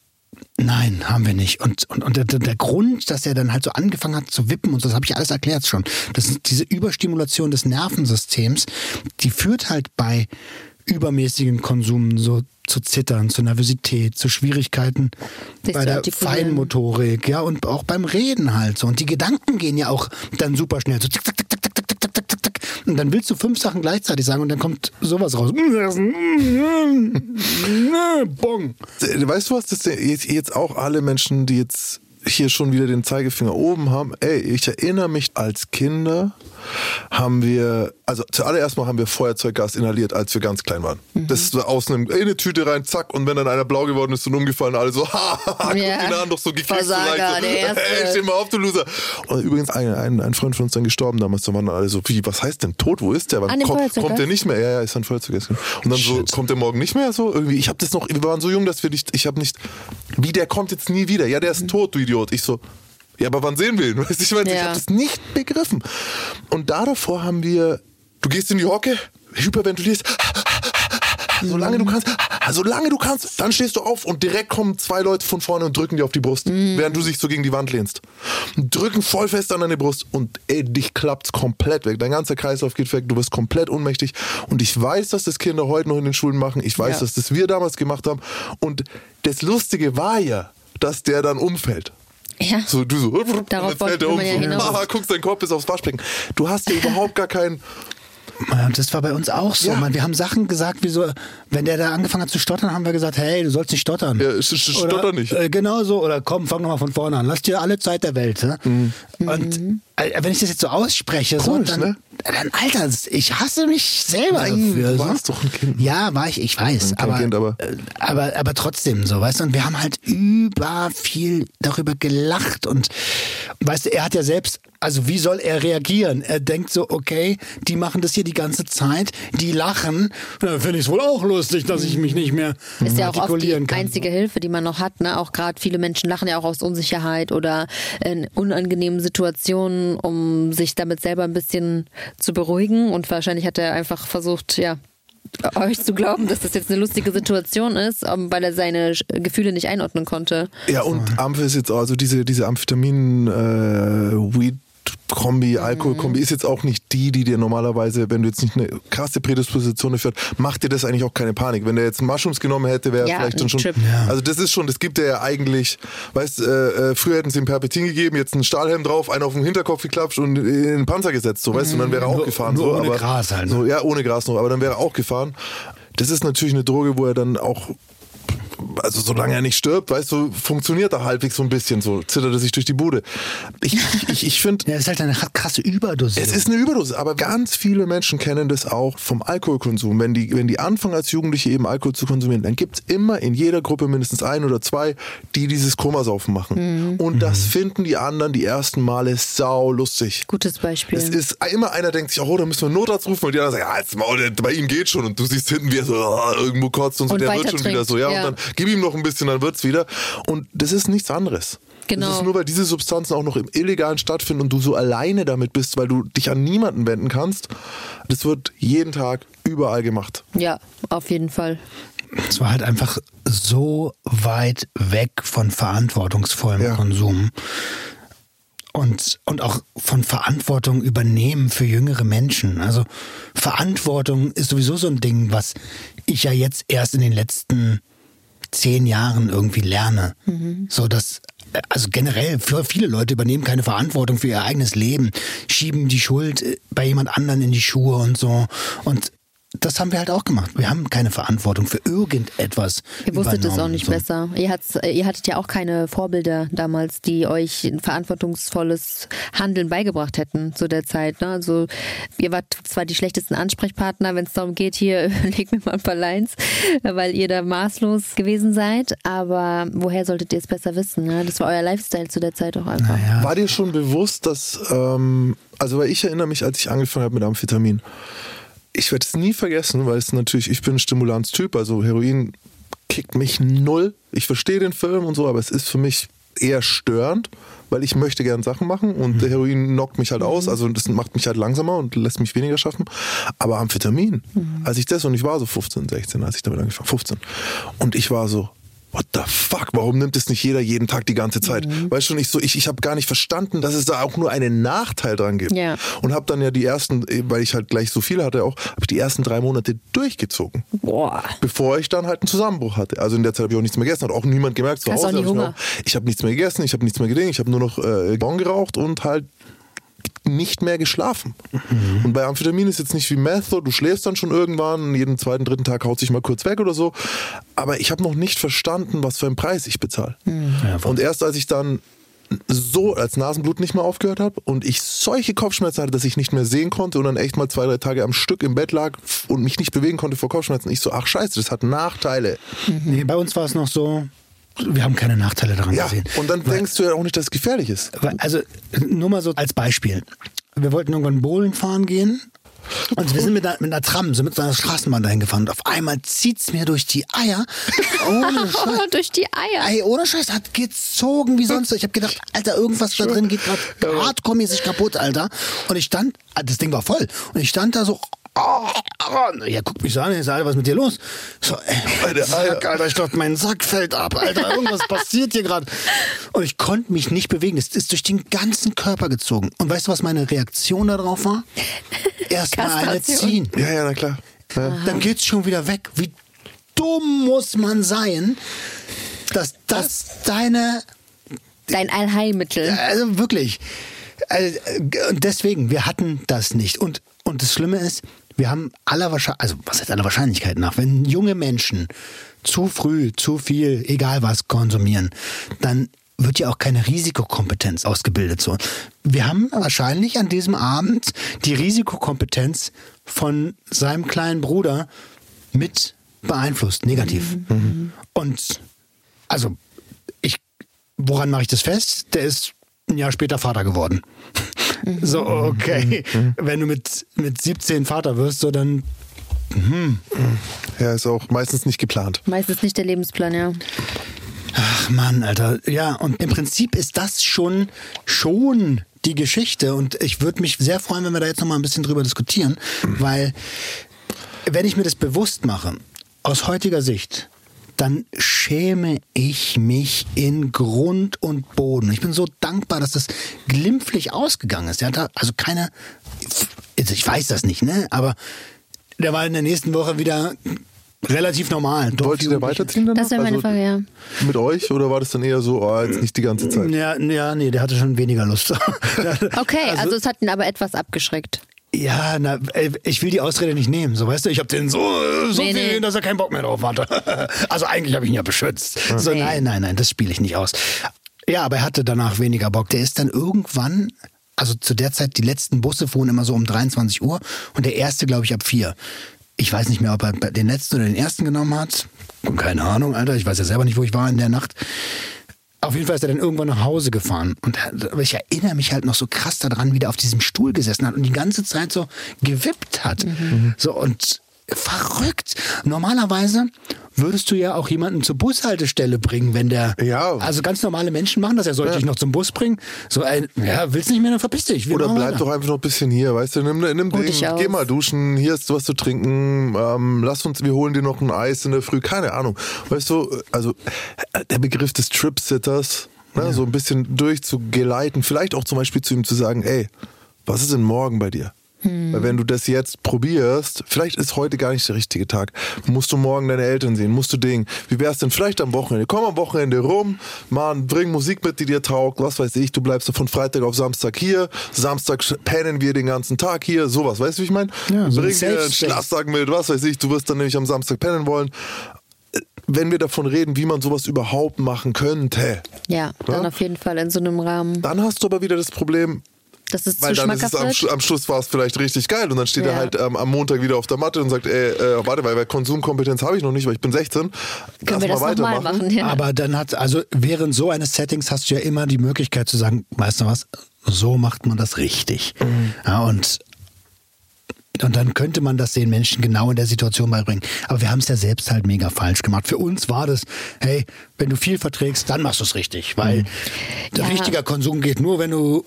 Nein, haben wir nicht. Und, und, und der, der Grund, dass er dann halt so angefangen hat zu wippen und so, das habe ich alles erklärt schon. Das ist diese Überstimulation des Nervensystems, die führt halt bei übermäßigen Konsum so zu Zittern, zu Nervosität, zu Schwierigkeiten Sich bei zu der. Feinmotorik, ja, und auch beim Reden halt so. Und die Gedanken gehen ja auch dann super schnell. So tick, tick, tick, tick, tick, tick, tick, tick. Und dann willst du fünf Sachen gleichzeitig sagen und dann kommt sowas raus. (laughs) Bong. Weißt du was, das jetzt, jetzt auch alle Menschen, die jetzt hier schon wieder den Zeigefinger oben haben, ey, ich erinnere mich als Kinder haben wir, also zuallererst mal haben wir Feuerzeuggas inhaliert, als wir ganz klein waren. Das war aus einem, in eine Tüte rein, zack, und wenn dann einer blau geworden ist und umgefallen, alle so, (laughs) haha, guck Ja. ihn an, doch so gekriegt, so Versager, so, der (laughs) Erste. ey, steh mal auf, du Loser. Und übrigens, ein, ein, ein Freund von uns dann gestorben damals, da waren alle so, wie, was heißt denn tot, wo ist der? Wann kommt, kommt der nicht mehr? Ja, ja, ist ein Feuerzeuggas. Und dann so, kommt der morgen nicht mehr? So irgendwie, ich habe das noch, wir waren so jung, dass wir nicht, ich habe nicht, wie, der kommt jetzt nie wieder. Ja, der ist tot, du Idiot. Ich so, ja, aber wann sehen wir ihn? (laughs) Weißt ich meine, ich Ja. habe das nicht begriffen. Und da davor haben wir, du gehst in die Hocke, hyperventilierst, solange du kannst, solange du kannst, dann stehst du auf und direkt kommen zwei Leute von vorne und drücken dir auf die Brust, während du dich so gegen die Wand lehnst. Und drücken voll fest an deine Brust und ey, dich klappt's komplett weg. Dein ganzer Kreislauf geht weg, du wirst komplett ohnmächtig. Und ich weiß, dass das Kinder heute noch in den Schulen machen. Ich weiß, Ja. dass das wir damals gemacht haben. Und das Lustige war ja, dass der dann umfällt. Ja. So, du so, und Darauf dann fällt er um. man ja So, hinaus. haha, guckst, dein Kopf ist aufs Waschbecken. Du hast ja überhaupt gar keinen. Ja, Das war bei uns auch so. Ja. Man, wir haben Sachen gesagt, wie so, wenn der da angefangen hat zu stottern, haben wir gesagt, hey, du sollst nicht stottern. Ja, stotter nicht. Äh, genau so. Oder komm, fang nochmal von vorne an. Lass dir alle Zeit der Welt. Ne? Mhm. Und äh, wenn ich das jetzt so ausspreche, so, Komisch, dann, ne? Alter, ich hasse mich selber Nein, dafür. du warst doch ein Kind. Ja, war ich, ich weiß. Aber, Kind, aber- äh, aber, aber trotzdem so, weißt du, und wir haben halt über viel darüber gelacht und weißt du, er hat ja selbst, also wie soll er reagieren? Er denkt so, okay, die machen das hier die ganze Zeit, die lachen, dann finde ich es wohl auch lustig, dass ich mich nicht mehr Ist ja auch oft die kann. einzige Hilfe, die man noch hat. Ne? Auch gerade viele Menschen lachen ja auch aus Unsicherheit oder in unangenehmen Situationen, um sich damit selber ein bisschen zu beruhigen. Und wahrscheinlich hat er einfach versucht, ja, euch zu glauben, dass das jetzt eine lustige Situation ist, ähm, weil er seine Gefühle nicht einordnen konnte. Ja, und Ampf ist jetzt auch, also diese, diese Amphetamin, äh, Weed, Kombi, Alkoholkombi ist jetzt auch nicht die, die dir normalerweise, wenn du jetzt nicht eine krasse Prädisposition dafür hast, macht dir das eigentlich auch keine Panik. Wenn der jetzt Mushrooms genommen hätte, wäre er Ja, vielleicht dann schon. Trip. Also das ist schon, das gibt er ja eigentlich, weißt, äh, äh, früher hätten sie ihm Perpetin gegeben, jetzt einen Stahlhelm drauf, einen auf den Hinterkopf geklappt und in den Panzer gesetzt, so weißt du, und dann wäre er auch Nur- gefahren. nur so, ohne aber, Gras halt, ne? So, ja, ohne Gras noch, aber dann wäre er auch gefahren. Das ist natürlich eine Droge, wo er dann auch also solange er nicht stirbt, weißt du, funktioniert er halbwegs so ein bisschen so, zittert er sich durch die Bude. Ich, ich, ich finde, Ja, es ist halt eine krasse Überdosierung. es ist eine Überdosis, aber ganz viele Menschen kennen das auch vom Alkoholkonsum. Wenn die, wenn die anfangen als Jugendliche eben Alkohol zu konsumieren, dann gibt's immer in jeder Gruppe mindestens ein oder zwei, die dieses Komasaufen machen. Und das finden die anderen die ersten Male sau lustig. Gutes Beispiel. Es ist immer einer denkt sich, oh, da müssen wir einen Notarzt rufen und die anderen sagen, ja, jetzt mal, bei ihm geht schon und du siehst hinten, wie er so oh, irgendwo kotzt und so, Und der wird schon trinkt, wieder so, ja, ja. und dann gib ihm noch ein bisschen, dann wird's wieder und das ist nichts anderes. Genau. Das ist nur, weil diese Substanzen auch noch im Illegalen stattfinden und du so alleine damit bist, weil du dich an niemanden wenden kannst. Das wird jeden Tag überall gemacht. ja, auf jeden Fall. Es war halt einfach so weit weg von verantwortungsvollem Ja. Konsum. Und, und auch von Verantwortung übernehmen für jüngere Menschen. Also Verantwortung ist sowieso so ein Ding, was ich ja jetzt erst in den letzten zehn Jahren irgendwie lerne. So dass, also generell, für viele Leute übernehmen keine Verantwortung für ihr eigenes Leben, schieben die Schuld äh, bei jemand anderen in die Schuhe und so. Und das haben wir halt auch gemacht. Wir haben keine Verantwortung für irgendetwas. Ihr wusstet es auch nicht so. besser. Ihr, hat's, ihr hattet ja auch keine Vorbilder damals, die euch ein verantwortungsvolles Handeln beigebracht hätten zu der Zeit. Ne? Also ihr wart zwar die schlechtesten Ansprechpartner, wenn es darum geht, hier (laughs) leg mir mal ein paar Lines, weil ihr da maßlos gewesen seid. Aber woher solltet ihr es besser wissen? Ne? Das war euer Lifestyle zu der Zeit auch einfach. Naja, War dir schon bewusst, dass, ähm, also weil ich erinnere mich, als ich angefangen habe mit Amphetamin, ich werde es nie vergessen, weil es natürlich, ich bin ein Stimulanztyp, also Heroin kickt mich null. Ich verstehe den Film und so, aber es ist für mich eher störend, weil ich möchte gern Sachen machen und der Heroin knockt mich halt aus, also das macht mich halt langsamer und lässt mich weniger schaffen. Aber Amphetamin, als ich das, und ich war so 15, 16, als ich damit angefangen 15, und ich war so, what the fuck, warum nimmt es nicht jeder jeden Tag die ganze Zeit? Weißt du, ich so, ich, ich habe gar nicht verstanden, dass es da auch nur einen Nachteil dran gibt. Ja. Und habe dann ja die ersten, weil ich halt gleich so viel hatte auch, habe ich die ersten drei Monate durchgezogen. Boah. Bevor ich dann halt einen Zusammenbruch hatte. Also in der Zeit habe ich auch nichts mehr gegessen, hat auch niemand gemerkt zu Hast Hause. auch nie hab ich Ich habe nichts mehr gegessen, ich habe nichts mehr gedingt, ich habe nur noch äh, Bon geraucht und halt nicht mehr geschlafen. Und bei Amphetamin ist jetzt nicht wie Meth, so, du schläfst dann schon irgendwann, jeden zweiten, dritten Tag haut sich mal kurz weg oder so. Aber ich habe noch nicht verstanden, was für einen Preis ich bezahle. und erst als ich dann so als Nasenblut nicht mehr aufgehört habe und ich solche Kopfschmerzen hatte, dass ich nicht mehr sehen konnte und dann echt mal zwei, drei Tage am Stück im Bett lag und mich nicht bewegen konnte vor Kopfschmerzen. Ich so, ach scheiße, das hat Nachteile. nee, bei uns war es noch so, wir haben keine Nachteile daran Ja, gesehen. und dann Weil- denkst du ja auch nicht, dass es gefährlich ist. Weil- Also nur mal so als Beispiel. Wir wollten irgendwann Bowlen fahren gehen. Und wir sind mit einer, mit einer Tram, sind mit so einer Straßenbahn dahin gefahren. Und auf einmal zieht's mir durch die Eier. Ohne (laughs) Scheiß. Durch die Eier. Ey, ohne Scheiß, hat gezogen wie sonst. Ich habe gedacht, Alter, irgendwas da drin geht gerade hardcore-mäßig kaputt, Alter. Und ich stand, ah, das Ding war voll. Und ich stand da so, oh, oh, ja, guck mich so an, ich sag, Alter, was ist mit dir los? So, ey, mein Sack, Alter, ich dachte, mein Sack fällt ab, Alter, irgendwas (laughs) passiert hier gerade. Und ich konnte mich nicht bewegen. Es ist durch den ganzen Körper gezogen. Und weißt du, was meine Reaktion darauf war? (laughs) Erstmal eine ziehen. Ja, ja, na klar. Ja. Dann geht's schon wieder weg. Wie dumm muss man sein, dass das deine Dein Allheilmittel. also wirklich. Also, äh, und deswegen, wir hatten das nicht. Und, und das Schlimme ist, wir haben aller Wahrscheinlichkeit, also was heißt aller Wahrscheinlichkeit nach, wenn junge Menschen zu früh, zu viel, egal was, konsumieren, dann wird ja auch keine Risikokompetenz ausgebildet. So. Wir haben wahrscheinlich an diesem Abend die Risikokompetenz von seinem kleinen Bruder mit beeinflusst, negativ. Und also ich, woran mache ich das fest? Der ist ein Jahr später Vater geworden. So, okay. Wenn du mit, mit 17 Vater wirst, so dann. ja, ist auch meistens nicht geplant. Meistens nicht der Lebensplan, ja. Ach Mann, Alter. Ja, und im Prinzip ist das schon, schon die Geschichte. Und ich würde mich sehr freuen, wenn wir da jetzt noch mal ein bisschen drüber diskutieren, weil wenn ich mir das bewusst mache, aus heutiger Sicht, dann schäme ich mich in Grund und Boden. Ich bin so dankbar, dass das glimpflich ausgegangen ist. Der hat da also keine, ich weiß das nicht, ne? Aber der war in der nächsten Woche wieder relativ normal. Wollte der weiterziehen dann? Das wäre meine Also Frage, ja. Mit euch oder war das dann eher so, oh, jetzt nicht die ganze Zeit? Ja, ja, nee, der hatte schon weniger Lust. (laughs) Okay, also, es hat ihn aber etwas abgeschreckt. Ja, na, ey, ich will die Ausrede nicht nehmen. So, weißt du, ich habe den so, äh, so Nee, viel, nee. dass er keinen Bock mehr drauf hatte. (laughs) Also eigentlich habe ich ihn ja beschützt. So, Nee. nein, nein, nein, das spiele ich nicht aus. Ja, aber er hatte danach weniger Bock. Der ist dann irgendwann, also zu der Zeit, die letzten Busse fuhren immer so um 23 Uhr und der erste, glaube ich, ab 4. Ich weiß nicht mehr, ob er den letzten oder den ersten genommen hat. Keine Ahnung, Alter. Ich weiß ja selber nicht, wo ich war in der Nacht. Auf jeden Fall ist er dann irgendwann nach Hause gefahren. Und aber ich erinnere mich halt noch so krass daran, wie der auf diesem Stuhl gesessen hat und die ganze Zeit so gewippt hat. So und verrückt. Normalerweise würdest du ja auch jemanden zur Bushaltestelle bringen, wenn der. Ja. Also ganz normale Menschen machen das ja. Soll ich Ja. dich noch zum Bus bringen? So ein, ja, willst nicht mehr, dann verpiss dich. Oder bleib weiter. doch einfach noch ein bisschen hier, weißt du, nimm, nimm Ding, geh mal duschen, hier ist was zu trinken, ähm, lass uns, wir holen dir noch ein Eis in der Früh, keine Ahnung. Weißt du, also der Begriff des Trip-Sitters, ne, so ein bisschen durchzugeleiten, vielleicht auch zum Beispiel zu ihm zu sagen, ey, was ist denn morgen bei dir? Weil wenn du das jetzt probierst, vielleicht ist heute gar nicht der richtige Tag. Musst du morgen deine Eltern sehen, musst du Ding. Wie wär's denn vielleicht am Wochenende? Komm am Wochenende rum, Mann, bring Musik mit, die dir taugt, was weiß ich, du bleibst von Freitag auf Samstag hier, Samstag pennen wir den ganzen Tag hier, sowas, weißt du, wie ich meine? Ja, so bring dir einen. Schlafsack mit, was weiß ich, du wirst dann nämlich am Samstag pennen wollen. Wenn wir davon reden, wie man sowas überhaupt machen könnte, Ja, dann Ja? auf jeden Fall in so einem Rahmen, dann hast du aber wieder das Problem, dass es weil zu dann ist es am. Sch- am Schluss war es vielleicht richtig geil und dann steht er Ja. halt ähm, am Montag wieder auf der Matte und sagt, ey, äh, warte, weil, weil Konsumkompetenz habe ich noch nicht, weil ich bin 16. Können wir das nochmal machen? Ja. Aber dann hat, also während so eines Settings hast du ja immer die Möglichkeit zu sagen, weißt du was, so macht man das richtig. Ja, und, und dann könnte man das den Menschen genau in der Situation beibringen. Aber wir haben es ja selbst halt mega falsch gemacht. Für uns war das, hey, wenn du viel verträgst, dann machst du es richtig. Weil Ja. richtiger Konsum geht nur, wenn du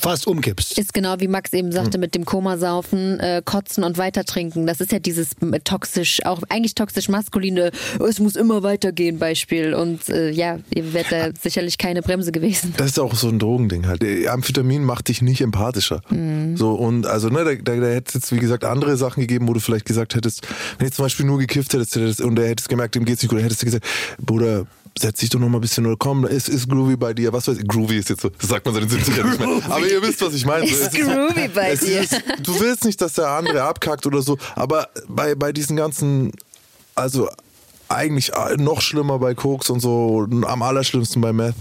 fast umkippst. Ist genau wie Max eben sagte mit dem Komasaufen, äh, Kotzen und weitertrinken. Das ist ja dieses äh, toxisch, auch eigentlich toxisch maskuline, "Oh, es muss immer weitergehen Beispiel. Und äh, ja, ihr werdet da (laughs) sicherlich keine Bremse gewesen. Das ist auch so ein Drogending halt. Äh, Amphetamin macht dich nicht empathischer. So und also ne, da, da, da hätte es jetzt wie gesagt andere Sachen gegeben, wo du vielleicht gesagt hättest, wenn du zum Beispiel nur gekifft hättest und er hättest gemerkt, dem geht's nicht gut, dann hättest du gesagt, Bruder, setz dich doch noch mal ein bisschen oder komm, es ist groovy bei dir. Was weiß ich, groovy ist jetzt so, das sagt man seit den 70ern nicht mehr. Aber ihr wisst, was ich meine. So, Ist groovy bei es dir. Ist, du willst nicht, dass der andere abkackt oder so, aber bei, bei diesen ganzen, also eigentlich noch schlimmer bei Koks und so, am allerschlimmsten bei Meth.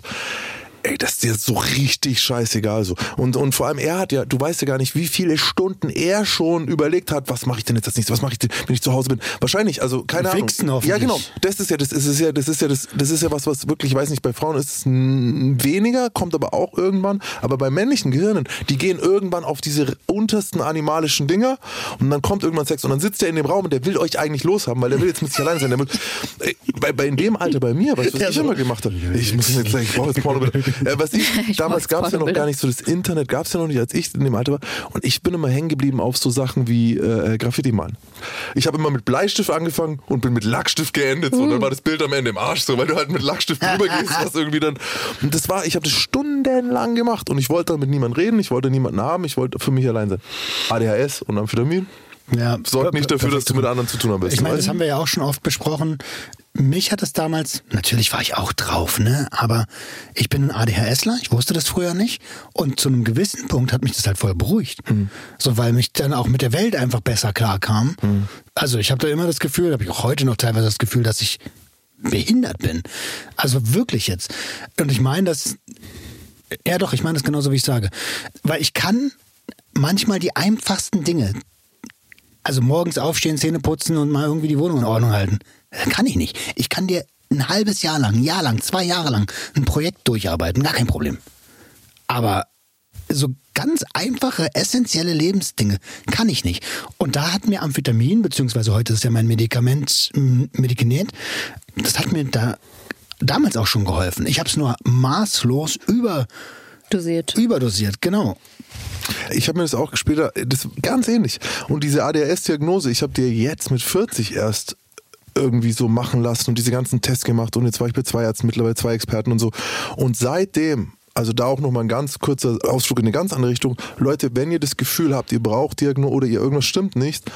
Ey, das ist dir so richtig scheißegal so. Und, und vor allem er hat ja, du weißt ja gar nicht, wie viele Stunden er schon überlegt hat, was mache ich denn jetzt als nächstes, was mache ich denn, wenn ich zu Hause bin. Wahrscheinlich, also keine Ahnung. Hoffentlich. Ja, genau. Das ist ja, das ist ja, das ist ja, das, das ist ja was, was wirklich, ich weiß nicht, bei Frauen ist es weniger, kommt aber auch irgendwann. Aber bei männlichen Gehirnen, die gehen irgendwann auf diese untersten animalischen Dinger und dann kommt irgendwann Sex und dann sitzt er in dem Raum und der will euch eigentlich loshaben, weil der will jetzt mit sich allein sein. Der will, ey, bei, bei in dem Alter bei mir, weißt du, was Ja, ich so. immer gemacht habe? Ich muss jetzt sagen, ich brauche jetzt Porno. Äh, was ich, (laughs) Ich damals gab es ja noch gar nicht so, das Internet gab es ja noch nicht, als ich in dem Alter war. Und ich bin immer hängen geblieben auf so Sachen wie äh, Graffiti malen. Ich habe immer mit Bleistift angefangen und bin mit Lackstift geendet. So. Und dann war das Bild am Ende im Arsch, so, weil du halt mit Lackstift (laughs) drüber gehst, was irgendwie dann. Und das war, ich habe das stundenlang gemacht und ich wollte dann mit niemandem reden, ich wollte niemanden haben, ich wollte für mich allein sein. ADHS und Amphetamin Ja, sorgt nicht dafür, dass du mit anderen zu tun hast. Ich meine, das haben wir ja auch schon oft besprochen. Mich hat es damals, natürlich war ich auch drauf, ne? Aber ich bin ein ADHSler, ich wusste das früher nicht. Und zu einem gewissen Punkt hat mich das halt voll beruhigt. Mhm. So, weil mich dann auch mit der Welt einfach besser klarkam. Mhm. Also ich habe da immer das Gefühl, habe ich auch heute noch teilweise das Gefühl, dass ich behindert bin. Also wirklich jetzt. Und ich meine das, ja doch, ich meine das genauso, wie ich sage. Weil ich kann manchmal die einfachsten Dinge, also morgens aufstehen, Zähne putzen und mal irgendwie die Wohnung in Ordnung halten. Das kann ich nicht. Ich kann dir ein halbes Jahr lang, ein Jahr lang, zwei Jahre lang ein Projekt durcharbeiten, gar kein Problem. Aber so ganz einfache, essentielle Lebensdinge kann ich nicht. Und da hat mir Amphetamin, beziehungsweise heute ist ja mein Medikament, m, Medikament, das hat mir da damals auch schon geholfen. Ich habe es nur maßlos über Dosiert. Überdosiert, genau. Ich habe mir das auch später, das ganz ähnlich. Und diese ADHS-Diagnose, ich habe dir jetzt mit 40 erst irgendwie so machen lassen und diese ganzen Tests gemacht und jetzt war ich bei zwei Ärzten, mittlerweile zwei Experten und so. Und seitdem also da auch nochmal ein ganz kurzer Ausflug in eine ganz andere Richtung. Leute, wenn ihr das Gefühl habt, ihr braucht Diagnose oder ihr irgendwas stimmt nicht,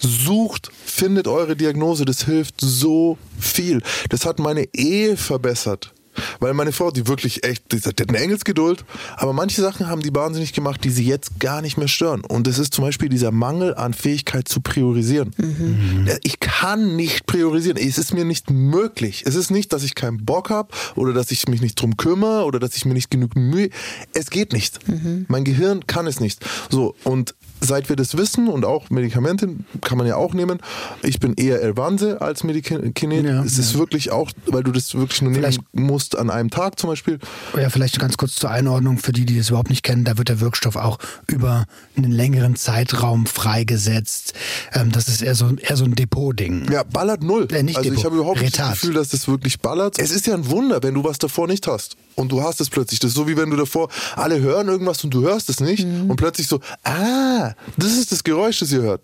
sucht, findet eure Diagnose. Das hilft so viel. Das hat meine Ehe verbessert. Weil meine Frau, die wirklich echt, die hat eine Engelsgeduld, aber manche Sachen haben die wahnsinnig gemacht, die sie jetzt gar nicht mehr stören. Und das ist zum Beispiel dieser Mangel an Fähigkeit zu priorisieren. Mhm. Ich kann nicht priorisieren. Es ist mir nicht möglich. Es ist nicht, dass ich keinen Bock habe oder dass ich mich nicht drum kümmere oder dass ich mir nicht genug Mühe. Es geht nicht. Mhm. Mein Gehirn kann es nicht. So, und seit wir das wissen und auch Medikamente kann man ja auch nehmen. Ich bin eher Elvanse als Medikament. Ja, es ist wirklich auch, weil du das wirklich nur vielleicht, nehmen musst an einem Tag zum Beispiel. Ja, vielleicht ganz kurz zur Einordnung für die, die das überhaupt nicht kennen. Da wird der Wirkstoff auch über einen längeren Zeitraum freigesetzt. Ähm, das ist eher so, eher so ein Depot-Ding. Ja, ballert null. Äh, nicht also Depot, ich habe überhaupt nicht das Gefühl, dass das wirklich ballert. Es ist ja ein Wunder, wenn du was davor nicht hast und du hast es plötzlich. Das ist so wie wenn du davor alle hören irgendwas und du hörst es nicht mhm. und plötzlich so, ah, das ist das Geräusch, das ihr hört.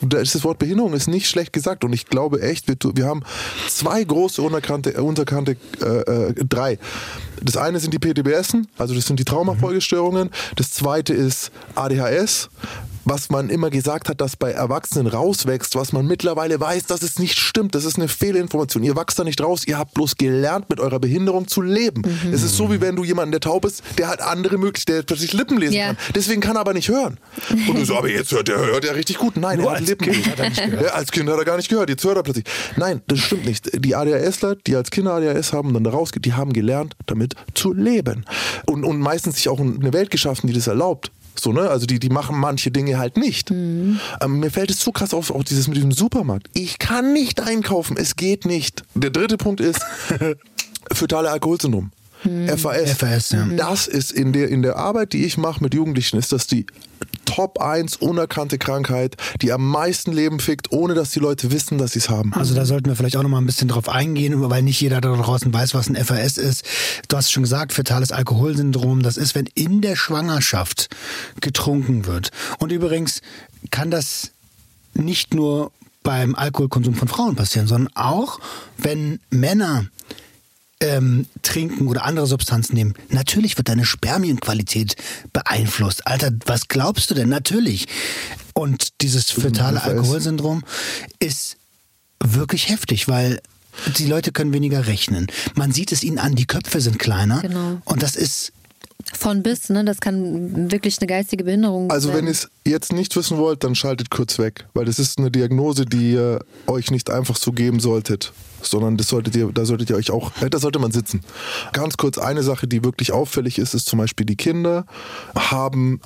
Das Wort Behinderung ist nicht schlecht gesagt und ich glaube echt, wir, wir haben zwei große unerkannte, unterkannte, äh, äh, drei. Das eine sind die PTBS, also das sind die Traumafolgestörungen. Das zweite ist ADHS was man immer gesagt hat, dass bei Erwachsenen rauswächst, was man mittlerweile weiß, dass es nicht stimmt. Das ist eine Fehlinformation. Ihr wachst da nicht raus, ihr habt bloß gelernt, mit eurer Behinderung zu leben. Mhm. Es ist so, wie wenn du jemanden, der taub ist, der hat andere Möglichkeiten, der plötzlich Lippen lesen ja. kann. Deswegen kann er aber nicht hören. Und du so, aber jetzt hört er, hört er richtig gut. Nein, Nur er hat Lippen. Kind hat er nicht gehört. Ja, als Kind hat er gar nicht gehört, jetzt hört er plötzlich. Nein, das stimmt nicht. Die ADHSler, die als Kinder ADHS haben und dann da rausgehen, die haben gelernt, damit zu leben. Und, und meistens sich auch eine Welt geschaffen, die das erlaubt. So, ne? Also die, die machen manche Dinge halt nicht. Mhm. Ähm, mir fällt es so krass auf, auch dieses mit diesem Supermarkt. Ich kann nicht einkaufen, es geht nicht. Der dritte Punkt ist (laughs) fötale Alkoholsyndrom. Mhm. FAS. FAS ja. Das ist in der, in der Arbeit, die ich mache mit Jugendlichen, ist das die Top 1 unerkannte Krankheit, die am meisten Leben fickt, ohne dass die Leute wissen, dass sie es haben. Also da sollten wir vielleicht auch noch mal ein bisschen drauf eingehen, weil nicht jeder da draußen weiß, was ein FAS ist. Du hast schon gesagt, fetales Alkoholsyndrom, das ist, wenn in der Schwangerschaft getrunken wird. Und übrigens kann das nicht nur beim Alkoholkonsum von Frauen passieren, sondern auch, wenn Männer ähm, trinken oder andere Substanzen nehmen, natürlich wird deine Spermienqualität beeinflusst. Alter, was glaubst du denn? Natürlich. Und dieses fetale Alkoholsyndrom ist wirklich heftig, weil die Leute können weniger rechnen. Man sieht es ihnen an, die Köpfe sind kleiner. Genau. Und das ist von bis, ne? Das kann wirklich eine geistige Behinderung also sein. Also wenn ihr es jetzt nicht wissen wollt, dann schaltet kurz weg, weil das ist eine Diagnose, die ihr euch nicht einfach so geben solltet, sondern das solltet ihr, da solltet ihr euch auch, äh, da sollte man sitzen. Ganz kurz eine Sache, die wirklich auffällig ist, ist zum Beispiel die Kinder haben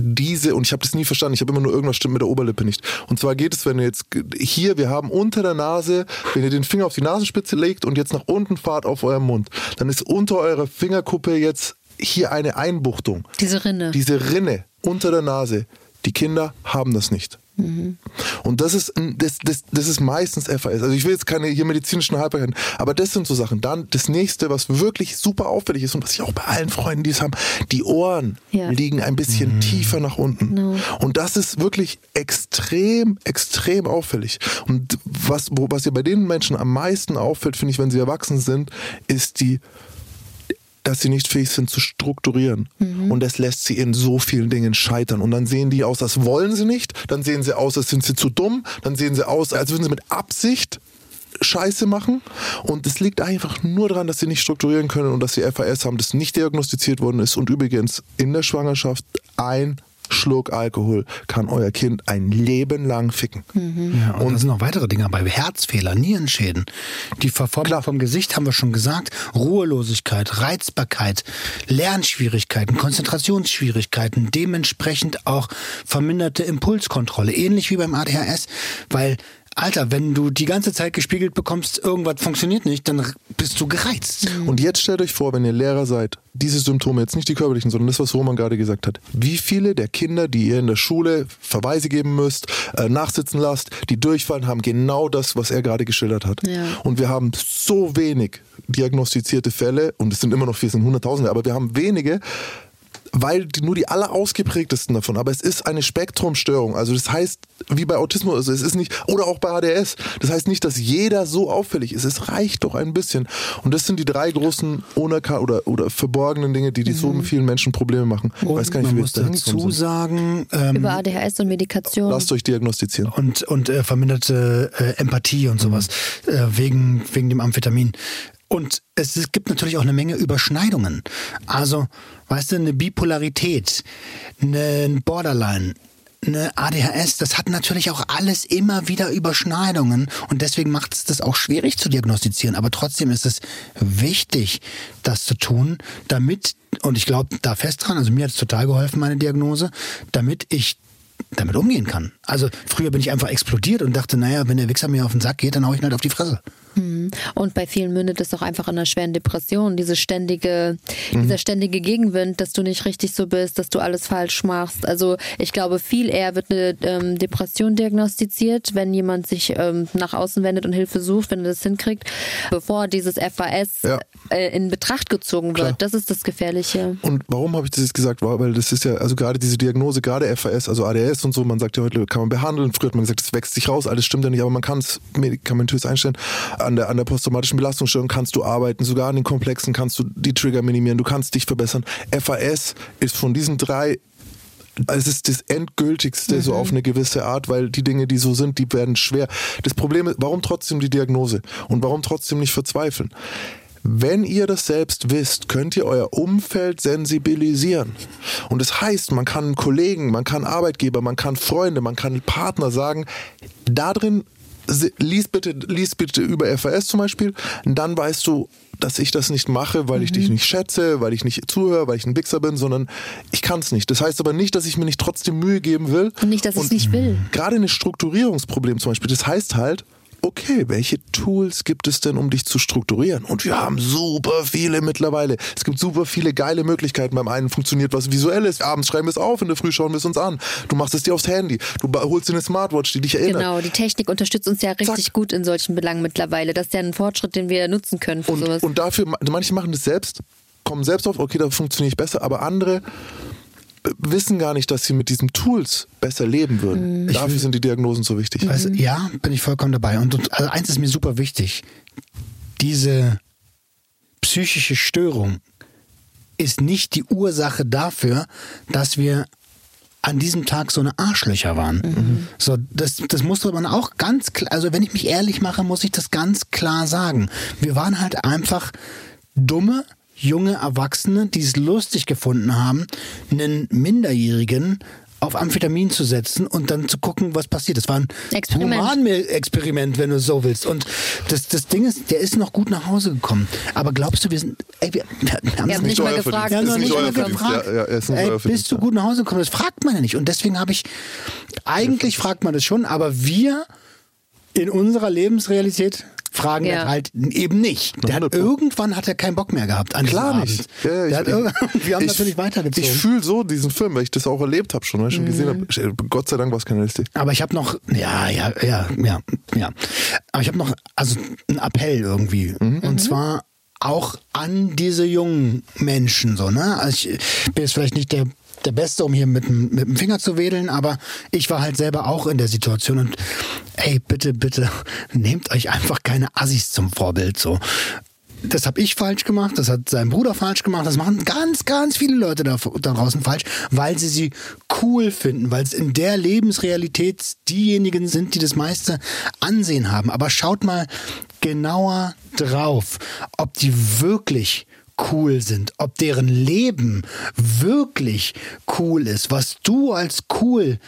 diese, und ich habe das nie verstanden, ich habe immer nur irgendwas stimmt mit der Oberlippe nicht. Und zwar geht es, wenn ihr jetzt hier, wir haben unter der Nase, wenn ihr den Finger auf die Nasenspitze legt und jetzt nach unten fahrt auf eurem Mund, dann ist unter eurer Fingerkuppe jetzt hier eine Einbuchtung. Diese Rinne. Diese Rinne unter der Nase. Die Kinder haben das nicht. Mhm. Und das ist, das, das, das ist meistens FAS. Also ich will jetzt keine hier medizinischen Halbheiten, aber das sind so Sachen. Dann das nächste, was wirklich super auffällig ist und was ich auch bei allen Freunden, die es haben, die Ohren ja. liegen ein bisschen mhm. tiefer nach unten. No. Und das ist wirklich extrem, extrem auffällig. Und was, wo, was ihr bei den Menschen am meisten auffällt, finde ich, wenn sie erwachsen sind, ist die dass sie nicht fähig sind zu strukturieren. Mhm. Und das lässt sie in so vielen Dingen scheitern. Und dann sehen die aus, als wollen sie nicht. Dann sehen sie aus, als sind sie zu dumm. Dann sehen sie aus, als würden sie mit Absicht Scheiße machen. Und es liegt einfach nur daran, dass sie nicht strukturieren können und dass sie FAS haben, das nicht diagnostiziert worden ist. Und übrigens in der Schwangerschaft ein Schluck Alkohol kann euer Kind ein Leben lang ficken. Mhm. Ja, und, und da sind noch weitere Dinge bei Herzfehler, Nierenschäden. Die Verformung Klar. vom Gesicht haben wir schon gesagt. Ruhelosigkeit, Reizbarkeit, Lernschwierigkeiten, Konzentrationsschwierigkeiten, dementsprechend auch verminderte Impulskontrolle. Ähnlich wie beim ADHS, weil Alter, wenn du die ganze Zeit gespiegelt bekommst, irgendwas funktioniert nicht, dann bist du gereizt. Und jetzt stellt euch vor, wenn ihr Lehrer seid, diese Symptome, jetzt nicht die körperlichen, sondern das, was Roman gerade gesagt hat. Wie viele der Kinder, die ihr in der Schule Verweise geben müsst, äh, nachsitzen lasst, die durchfallen, haben genau das, was er gerade geschildert hat. Ja. Und wir haben so wenig diagnostizierte Fälle, und es sind immer noch viele, es sind Hunderttausende, aber wir haben wenige, weil die, nur die allerausgeprägtesten davon, aber es ist eine Spektrumstörung. Also das heißt, wie bei Autismus, also es ist nicht, oder auch bei ADS, das heißt nicht, dass jeder so auffällig ist. Es reicht doch ein bisschen. Und das sind die drei großen unerka oder, oder verborgenen Dinge, die, die so vielen Menschen Probleme machen. Ich weiß gar nicht, Man wie wir muss dazu sagen, ähm, Über ADHS und Medikation. Lasst euch diagnostizieren. und, und äh, verminderte äh, Empathie und sowas äh, wegen, wegen dem Amphetamin. Und es, gibt natürlich auch eine Menge Überschneidungen. Also, weißt du, eine Bipolarität, eine ein Borderline, eine ADHS, das hat natürlich auch alles immer wieder Überschneidungen und deswegen macht es das auch schwierig zu diagnostizieren. Aber trotzdem ist es wichtig, das zu tun, damit, und ich glaube da fest dran, also mir hat es total geholfen, meine Diagnose, damit ich damit umgehen kann. Also früher bin ich einfach explodiert und dachte, naja, wenn der Wichser mir auf den Sack geht, dann hau ich ihn halt auf die Fresse. Und bei vielen mündet es auch einfach in einer schweren Depression. Diese ständige, Mhm. dieser ständige Gegenwind, dass du nicht richtig so bist, dass du alles falsch machst. Also ich glaube, viel eher wird eine ähm, Depression diagnostiziert, wenn jemand sich ähm, nach außen wendet und Hilfe sucht, wenn er das hinkriegt, bevor dieses FAS Ja. äh, in Betracht gezogen wird. Klar. Das ist das Gefährliche. Und warum habe ich das jetzt gesagt? Weil das ist ja, also gerade diese Diagnose, gerade FAS, also ADS und so, man sagt ja heute, kann man behandeln. Früher hat man gesagt, es wächst sich raus, alles stimmt ja nicht, aber man kann es medikamentös einstellen. An der, an der posttraumatischen Belastungsstörung kannst du arbeiten, sogar an den Komplexen kannst du die Trigger minimieren, du kannst dich verbessern. FAS ist von diesen drei es ist das Endgültigste so auf eine gewisse Art, weil die Dinge, die so sind, die werden schwer. Das Problem ist, warum trotzdem die Diagnose und warum trotzdem nicht verzweifeln? Wenn ihr das selbst wisst, könnt ihr euer Umfeld sensibilisieren. Und das heißt, man kann Kollegen, man kann Arbeitgeber, man kann Freunde, man kann Partner sagen, da drin se- lies bitte, lies bitte über FAS zum Beispiel, dann weißt du, dass ich das nicht mache, weil ich dich nicht schätze, weil ich nicht zuhöre, weil ich ein Wichser bin, sondern ich kann es nicht. Das heißt aber nicht, dass ich mir nicht trotzdem Mühe geben will. Und nicht, dass ich es nicht will. Gerade ein Strukturierungsproblem zum Beispiel, das heißt halt, okay, welche Tools gibt es denn, um dich zu strukturieren? Und wir haben super viele mittlerweile. Es gibt super viele geile Möglichkeiten. Beim einen funktioniert was Visuelles. Abends schreiben wir es auf, in der Früh schauen wir es uns an. Du machst es dir aufs Handy. Du holst dir eine Smartwatch, die dich erinnert. Genau, die Technik unterstützt uns ja richtig Zack. gut in solchen Belangen mittlerweile. Das ist ja ein Fortschritt, den wir nutzen können für Und, sowas. und dafür, manche machen das selbst, kommen selbst auf, okay, da funktioniere ich besser, aber andere wissen gar nicht, dass sie mit diesen Tools besser leben würden. Mhm. Dafür sind die Diagnosen so wichtig. Weißt, du, ja, bin ich vollkommen dabei. Und, und also eins ist mir super wichtig. Diese psychische Störung ist nicht die Ursache dafür, dass wir an diesem Tag so eine Arschlöcher waren. So, das, das musste man auch ganz klar, also wenn ich mich ehrlich mache, muss ich das ganz klar sagen. Wir waren halt einfach dumme, junge Erwachsene, die es lustig gefunden haben, einen Minderjährigen auf Amphetamin zu setzen und dann zu gucken, was passiert. Das war ein Experiment. Human-Experiment, wenn du so willst. Und das, das Ding ist, der ist noch gut nach Hause gekommen. Aber glaubst du, wir sind, ey, wir, wir, haben es haben nicht mal gefragt. Wir haben nicht nicht mal gefragt. Ja, ja, nicht Ey, bist du gut nach Hause gekommen? Das fragt man ja nicht. Und deswegen habe ich, eigentlich fragt man das schon, aber wir in unserer Lebensrealität fragen Ja. halt eben nicht. Der hat, 100 Pro. irgendwann hat er keinen Bock mehr gehabt an Klar Abend. nicht. Ja, hat irg- (laughs) wir haben ich- natürlich weitergezogen. Ich fühle so diesen Film, weil ich das auch erlebt habe schon, weil ich schon gesehen Mhm. habe. Gott sei Dank war es keine LSD. Aber ich habe noch, ja, ja, ja, ja, ja. Aber ich habe noch, also einen Appell irgendwie. Und zwar auch an diese jungen Menschen so, ne? Also ich bin jetzt vielleicht nicht der der Beste, um hier mit, dem- mit dem Finger zu wedeln, aber ich war halt selber auch in der Situation und ey, bitte, bitte, (laughs) nehmt euch einfach keine Assis zum Vorbild so. Das habe ich falsch gemacht, das hat sein Bruder falsch gemacht, das machen ganz, ganz viele Leute da, da draußen falsch, weil sie sie cool finden, weil es in der Lebensrealität diejenigen sind, die das meiste Ansehen haben. Aber schaut mal genauer drauf, ob die wirklich cool sind, ob deren Leben wirklich cool ist, was du als cool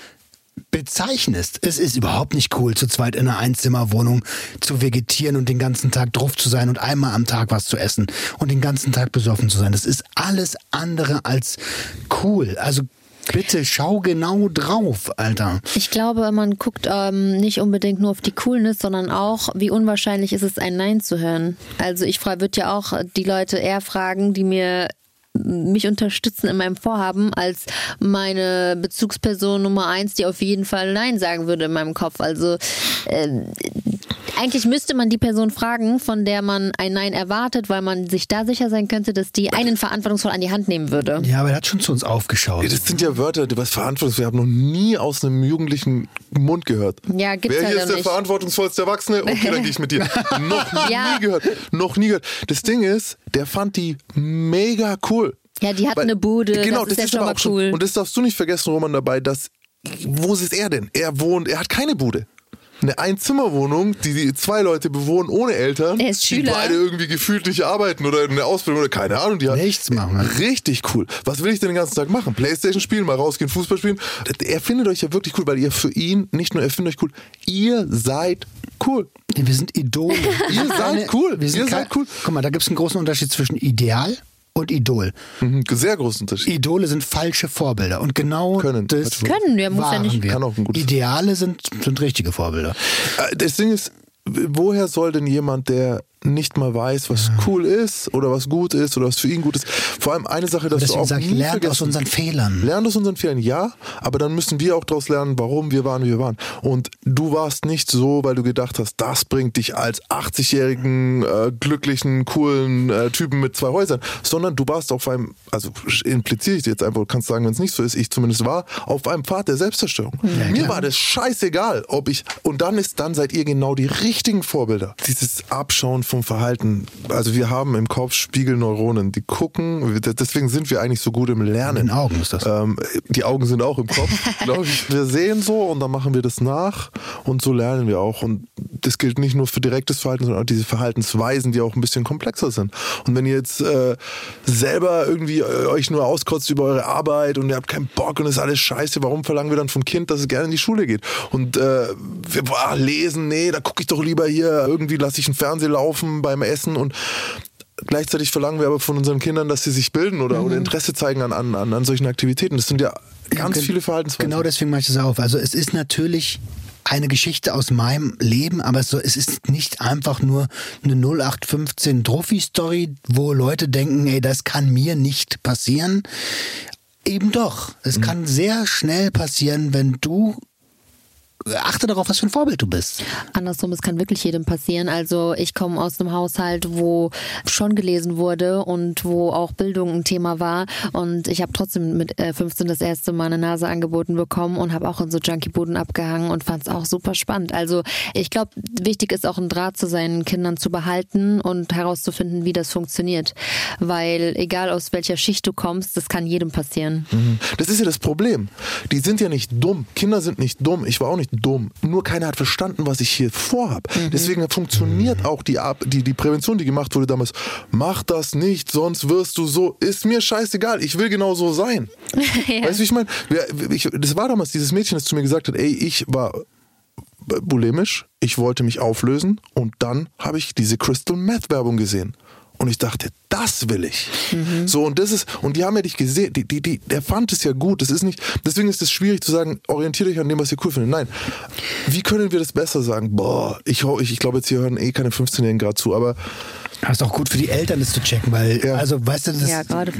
bezeichnest. Es ist überhaupt nicht cool, zu zweit in einer Einzimmerwohnung zu vegetieren und den ganzen Tag drauf zu sein und einmal am Tag was zu essen und den ganzen Tag besoffen zu sein. Das ist alles andere als cool. Also Bitte schau genau drauf, Alter. Ich glaube, man guckt ähm, nicht unbedingt nur auf die Coolness, sondern auch, wie unwahrscheinlich ist es, ein Nein zu hören. Also ich würde ja auch die Leute eher fragen, die mir mich unterstützen in meinem Vorhaben als meine Bezugsperson Nummer eins, die auf jeden Fall Nein sagen würde in meinem Kopf. Also äh, eigentlich müsste man die Person fragen, von der man ein Nein erwartet, weil man sich da sicher sein könnte, dass die einen verantwortungsvoll an die Hand nehmen würde. Ja, aber er hat schon zu uns aufgeschaut. Das sind ja Wörter, die was verantwortungsvoll. Wir haben noch nie aus einem jugendlichen Mund gehört. Ja, gibt's Wer halt hier ist der nicht. verantwortungsvollste Erwachsene? Okay, dann gehe ich mit dir. (laughs) noch Ja. nie gehört. Noch nie gehört. Das Ding ist, der fand die mega cool. Ja, die hatten Weil- eine Bude, genau, das ist ja schon aber mal auch schon- cool. Und das darfst du nicht vergessen, Roman, dabei, dass, wo ist er denn? Er wohnt, er hat keine Bude. Eine Einzimmerwohnung, die, die zwei Leute bewohnen ohne Eltern, Er ist die Schüler. beide irgendwie gefühlt nicht arbeiten oder in der Ausbildung oder keine Ahnung. Die hat Nichts machen. Richtig cool. Was will ich denn den ganzen Tag machen? Playstation spielen, mal rausgehen, Fußball spielen. Er findet euch ja wirklich cool, weil ihr für ihn nicht nur er findet euch cool, ihr seid cool. Wir sind Idole. Ihr seid cool. Wir sind Ihr seid cool. Guck mal, da gibt es einen großen Unterschied zwischen Ideal und Idol. Mhm, Sehr großen Unterschied. Idole sind falsche Vorbilder und genau Können. das Können, ja, muss ja nicht. wir. Kann auch ein gutes- Ideale sind, sind richtige Vorbilder. Äh, Das Ding ist, woher soll denn jemand, der nicht mal weiß, was cool ist oder was gut ist oder was für ihn gut ist, vor allem eine Sache, dass du auch sage ich, nie lernt aus vergessen- unseren Fehlern. Lernt aus unseren Fehlern, ja, aber dann müssen wir auch daraus lernen, warum wir waren, wie wir waren. Und du warst nicht so, weil du gedacht hast, das bringt dich als 80-jährigen, äh, glücklichen, coolen äh, Typen mit zwei Häusern, sondern du warst auf einem, also impliziere ich dir jetzt einfach, du kannst sagen, wenn es nicht so ist, ich zumindest war, auf einem Pfad der Selbstzerstörung. Mir war das scheißegal, ob ich, und dann ist, dann seid ihr genau die richtigen Vorbilder. Dieses Abschauen vom Verhalten, also wir haben im Kopf Spiegelneuronen, die gucken, deswegen sind wir eigentlich so gut im Lernen. In den Augen ist das. Ähm, die Augen sind auch im Kopf, (laughs) glaube ich. Wir sehen so und dann machen wir das nach und so lernen wir auch. Und das gilt nicht nur für direktes Verhalten, sondern auch diese Verhaltensweisen, die auch ein bisschen komplexer sind. Und wenn ihr jetzt äh, selber irgendwie äh, euch nur auskotzt über eure Arbeit und ihr habt keinen Bock und es ist alles scheiße, warum verlangen wir dann vom Kind, dass es gerne in die Schule geht? Und äh, wir boah, lesen, nee, da gucke ich doch lieber hier, irgendwie lasse ich einen Fernseher laufen beim Essen und Gleichzeitig verlangen wir aber von unseren Kindern, dass sie sich bilden oder, oder Interesse zeigen an, an, an, solchen Aktivitäten. Das sind ja ganz gen- viele Verhaltensweisen. Genau deswegen mache ich das auf. Also es ist natürlich eine Geschichte aus meinem Leben, aber so, es ist nicht einfach nur eine 0815 Trophy-Story, wo Leute denken, ey, das kann mir nicht passieren. Eben doch. Es Mhm. kann sehr schnell passieren, wenn du achte darauf, was für ein Vorbild du bist. Andersrum, es kann wirklich jedem passieren. Also ich komme aus einem Haushalt, wo schon gelesen wurde und wo auch Bildung ein Thema war. Und ich habe trotzdem mit äh, 15 das erste Mal eine Nase angeboten bekommen und habe auch in so Junkie-Buden abgehangen und fand es auch super spannend. Also ich glaube, wichtig ist auch ein Draht zu seinen Kindern zu behalten und herauszufinden, wie das funktioniert. Weil egal aus welcher Schicht du kommst, das kann jedem passieren. Das ist ja das Problem. Die sind ja nicht dumm. Kinder sind nicht dumm. Ich war auch nicht dumm. Nur keiner hat verstanden, was ich hier vorhab. Deswegen funktioniert auch die, Ab- die, die Prävention, die gemacht wurde damals. Mach das nicht, sonst wirst du so. Ist mir scheißegal. Ich will genau so sein. (laughs) Weißt du, wie ich meine? Das war damals dieses Mädchen, das zu mir gesagt hat, ey, ich war bulimisch, ich wollte mich auflösen und dann habe ich diese Crystal Meth Werbung gesehen. Und ich dachte, das will ich. So, und das ist, und die haben ja dich gesehen, die, die, die, der fand es ja gut. Das ist nicht, deswegen ist es schwierig zu sagen, orientiert euch an dem, was ihr cool findet. Nein. Wie können wir das besser sagen? Boah, ich, ich, ich glaube, jetzt hier hören eh keine 15-Jährigen gerade zu, aber Das ist auch gut für die Eltern, das zu checken, weil, Ja. also, weißt du, das, Ja, gerade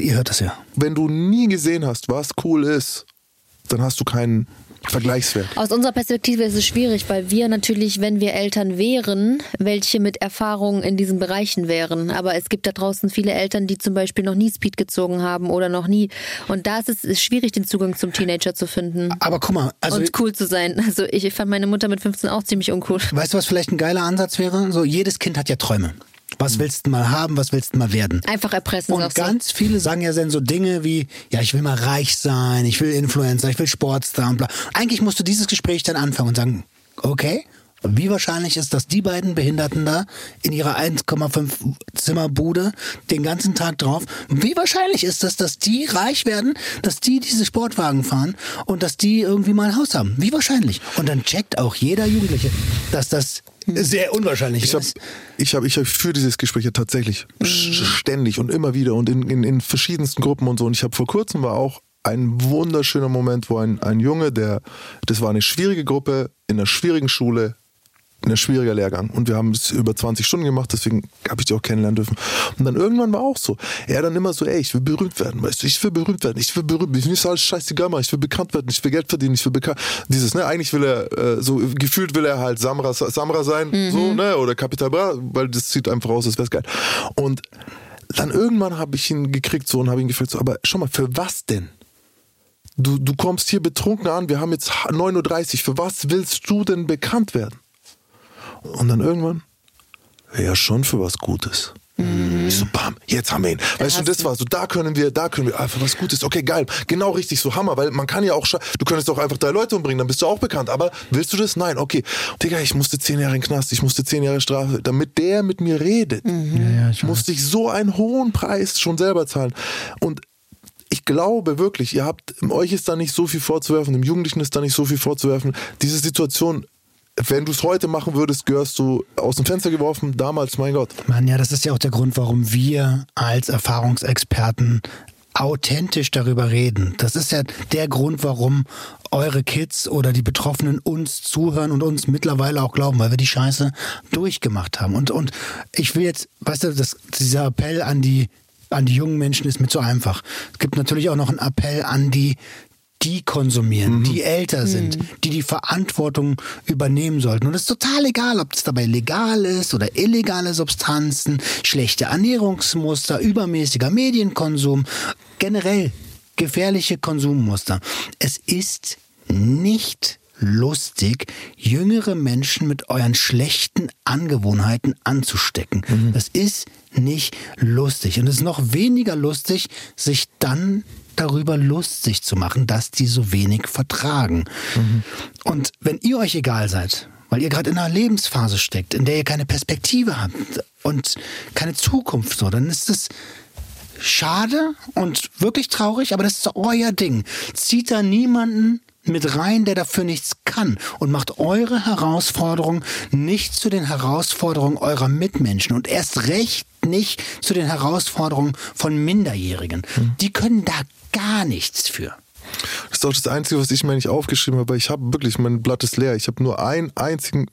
ihr hört das ja. wenn du nie gesehen hast, was cool ist, dann hast du keinen Vergleichswert. Aus unserer Perspektive ist es schwierig, weil wir natürlich, wenn wir Eltern wären, welche mit Erfahrung in diesen Bereichen wären. Aber es gibt da draußen viele Eltern, die zum Beispiel noch nie Speed gezogen haben oder noch nie. Und da ist es ist schwierig, den Zugang zum Teenager zu finden. Aber guck mal, also und cool zu sein. Also ich fand meine Mutter mit 15 auch ziemlich uncool. Weißt du, was vielleicht ein geiler Ansatz wäre? So, jedes Kind hat ja Träume. Was willst du mal haben, was willst du mal werden? Einfach erpressen. Und ganz viele sagen ja dann so Dinge wie, ja, ich will mal reich sein, ich will Influencer, ich will Sportstar und bla. Eigentlich musst du dieses Gespräch dann anfangen und sagen, okay, wie wahrscheinlich ist, dass die beiden Behinderten da in ihrer 1,5 Zimmerbude den ganzen Tag drauf, wie wahrscheinlich ist das, dass die reich werden, dass die diese Sportwagen fahren und dass die irgendwie mal ein Haus haben? Wie wahrscheinlich? Und dann checkt auch jeder Jugendliche, dass das sehr unwahrscheinlich Ich habe ich hab, ich hab für dieses Gespräch ja tatsächlich st- ständig und immer wieder und in, in, in verschiedensten Gruppen und so. Und ich habe vor kurzem war auch ein wunderschöner Moment, wo ein, ein Junge, der, das war eine schwierige Gruppe in einer schwierigen Schule, ein schwieriger Lehrgang. Und wir haben es über 20 Stunden gemacht, deswegen habe ich die auch kennenlernen dürfen. Und dann irgendwann war auch so. Er dann immer so, ey, ich will berühmt werden, weißt du, ich will berühmt werden, ich will berühmt, ich will nicht alles scheißegal machen, ich will bekannt werden, ich will Geld verdienen, ich will bekannt. Dieses, ne, eigentlich will er, äh, so gefühlt will er halt Samra, Samra sein, mhm. so, ne, oder Capital Bra, weil das sieht einfach aus, als wäre es geil. Und dann irgendwann habe ich ihn gekriegt so und habe ihn gefragt, so, aber schau mal, für was denn? Du, du kommst hier betrunken an, wir haben jetzt 9.30 Uhr, für was willst du denn bekannt werden? Und dann irgendwann, ja, schon für was Gutes. Mhm. Ich so, bam, jetzt haben wir ihn. Weißt du, das war so, da können wir, da können wir, für was Gutes. Okay, geil. Genau richtig, so Hammer, weil man kann ja auch, du könntest auch einfach drei Leute umbringen, dann bist du auch bekannt. Aber willst du das? Nein, okay. Digga, ich musste zehn Jahre in den Knast, ich musste zehn Jahre Strafe, damit der mit mir redet. Mhm. Ja, ja, ich musste ich so einen hohen Preis schon selber zahlen. Und ich glaube wirklich, ihr habt, euch ist da nicht so viel vorzuwerfen, dem Jugendlichen ist da nicht so viel vorzuwerfen. Diese Situation wenn du es heute machen würdest, gehörst du aus dem Fenster geworfen. Damals, mein Gott. Mann, ja, das ist ja auch der Grund, warum wir als Erfahrungsexperten authentisch darüber reden. Das ist ja der Grund, warum eure Kids oder die Betroffenen uns zuhören und uns mittlerweile auch glauben, weil wir die Scheiße durchgemacht haben. Und, und ich will jetzt, weißt du, das, dieser Appell an die an die jungen Menschen ist mir zu einfach. Es gibt natürlich auch noch einen Appell an die die konsumieren, mhm. die älter sind, mhm. die die Verantwortung übernehmen sollten. Und es ist total egal, ob es dabei legal ist oder illegale Substanzen, schlechte Ernährungsmuster, übermäßiger Medienkonsum, generell gefährliche Konsummuster. Es ist nicht lustig, jüngere Menschen mit euren schlechten Angewohnheiten anzustecken. Mhm. Das ist nicht lustig. Und es ist noch weniger lustig, sich dann darüber lustig zu machen, dass die so wenig vertragen. Mhm. Und wenn ihr euch egal seid, weil ihr gerade in einer Lebensphase steckt, in der ihr keine Perspektive habt und keine Zukunft, so, dann ist es schade und wirklich traurig, aber das ist euer Ding. Zieht da niemanden mit rein, der dafür nichts kann und macht eure Herausforderung nicht zu den Herausforderungen eurer Mitmenschen und erst recht nicht zu den Herausforderungen von Minderjährigen. Mhm. Die können da gar nichts für. Das ist auch das Einzige, was ich mir nicht aufgeschrieben habe. Ich habe wirklich, mein Blatt ist leer. Ich habe nur einen einzigen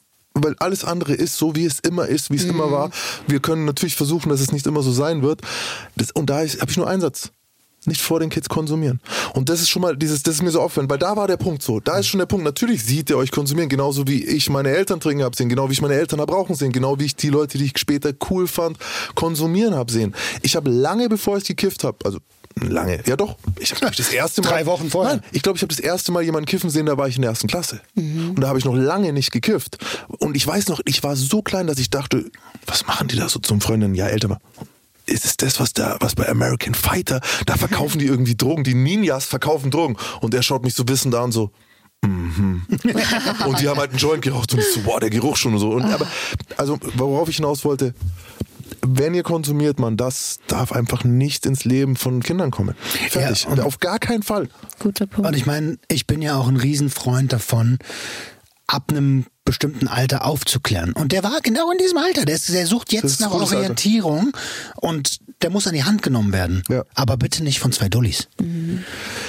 weil alles andere ist so, wie es immer ist, wie es mhm. immer war. Wir können natürlich versuchen, dass es nicht immer so sein wird. Das, und da habe ich nur einen Satz nicht vor den Kids konsumieren. Und das ist schon mal dieses, das ist mir so auffällig, weil da war der Punkt so. Da ist schon der Punkt. Natürlich sieht ihr euch konsumieren, genauso wie ich meine Eltern trinken habe sehen, genau wie ich meine Eltern habe rauchen sehen, genau wie ich die Leute, die ich später cool fand, konsumieren habe sehen. Ich habe lange bevor ich gekifft habe, also lange, ja doch, ich habe das erste Mal. Drei Wochen vorher? Nein, ich glaube, ich habe das erste Mal jemanden kiffen sehen, da war ich in der ersten Klasse. Mhm. Und da habe ich noch lange nicht gekifft. Und ich weiß noch, ich war so klein, dass ich dachte, was machen die da so zum Freundin? Ja, älter mal ist es das, was da, was bei American Fighter, da verkaufen die irgendwie Drogen, die Ninjas verkaufen Drogen. Und er schaut mich so wissend an, so, mhm. (laughs) und die haben halt einen Joint geraucht und ich so, boah, der Geruch schon und so. Und, aber, also, worauf ich hinaus wollte, wenn ihr konsumiert, man, das darf einfach nicht ins Leben von Kindern kommen. Fertig. Ja, und auf gar keinen Fall. Guter Punkt. Und ich meine, ich bin ja auch ein Riesenfreund davon, ab einem bestimmten Alter aufzuklären. Und der war genau in diesem Alter. Der, ist, der sucht jetzt nach Orientierung Alter. und der muss an die Hand genommen werden. Ja. Aber bitte nicht von zwei Dullis. Mhm.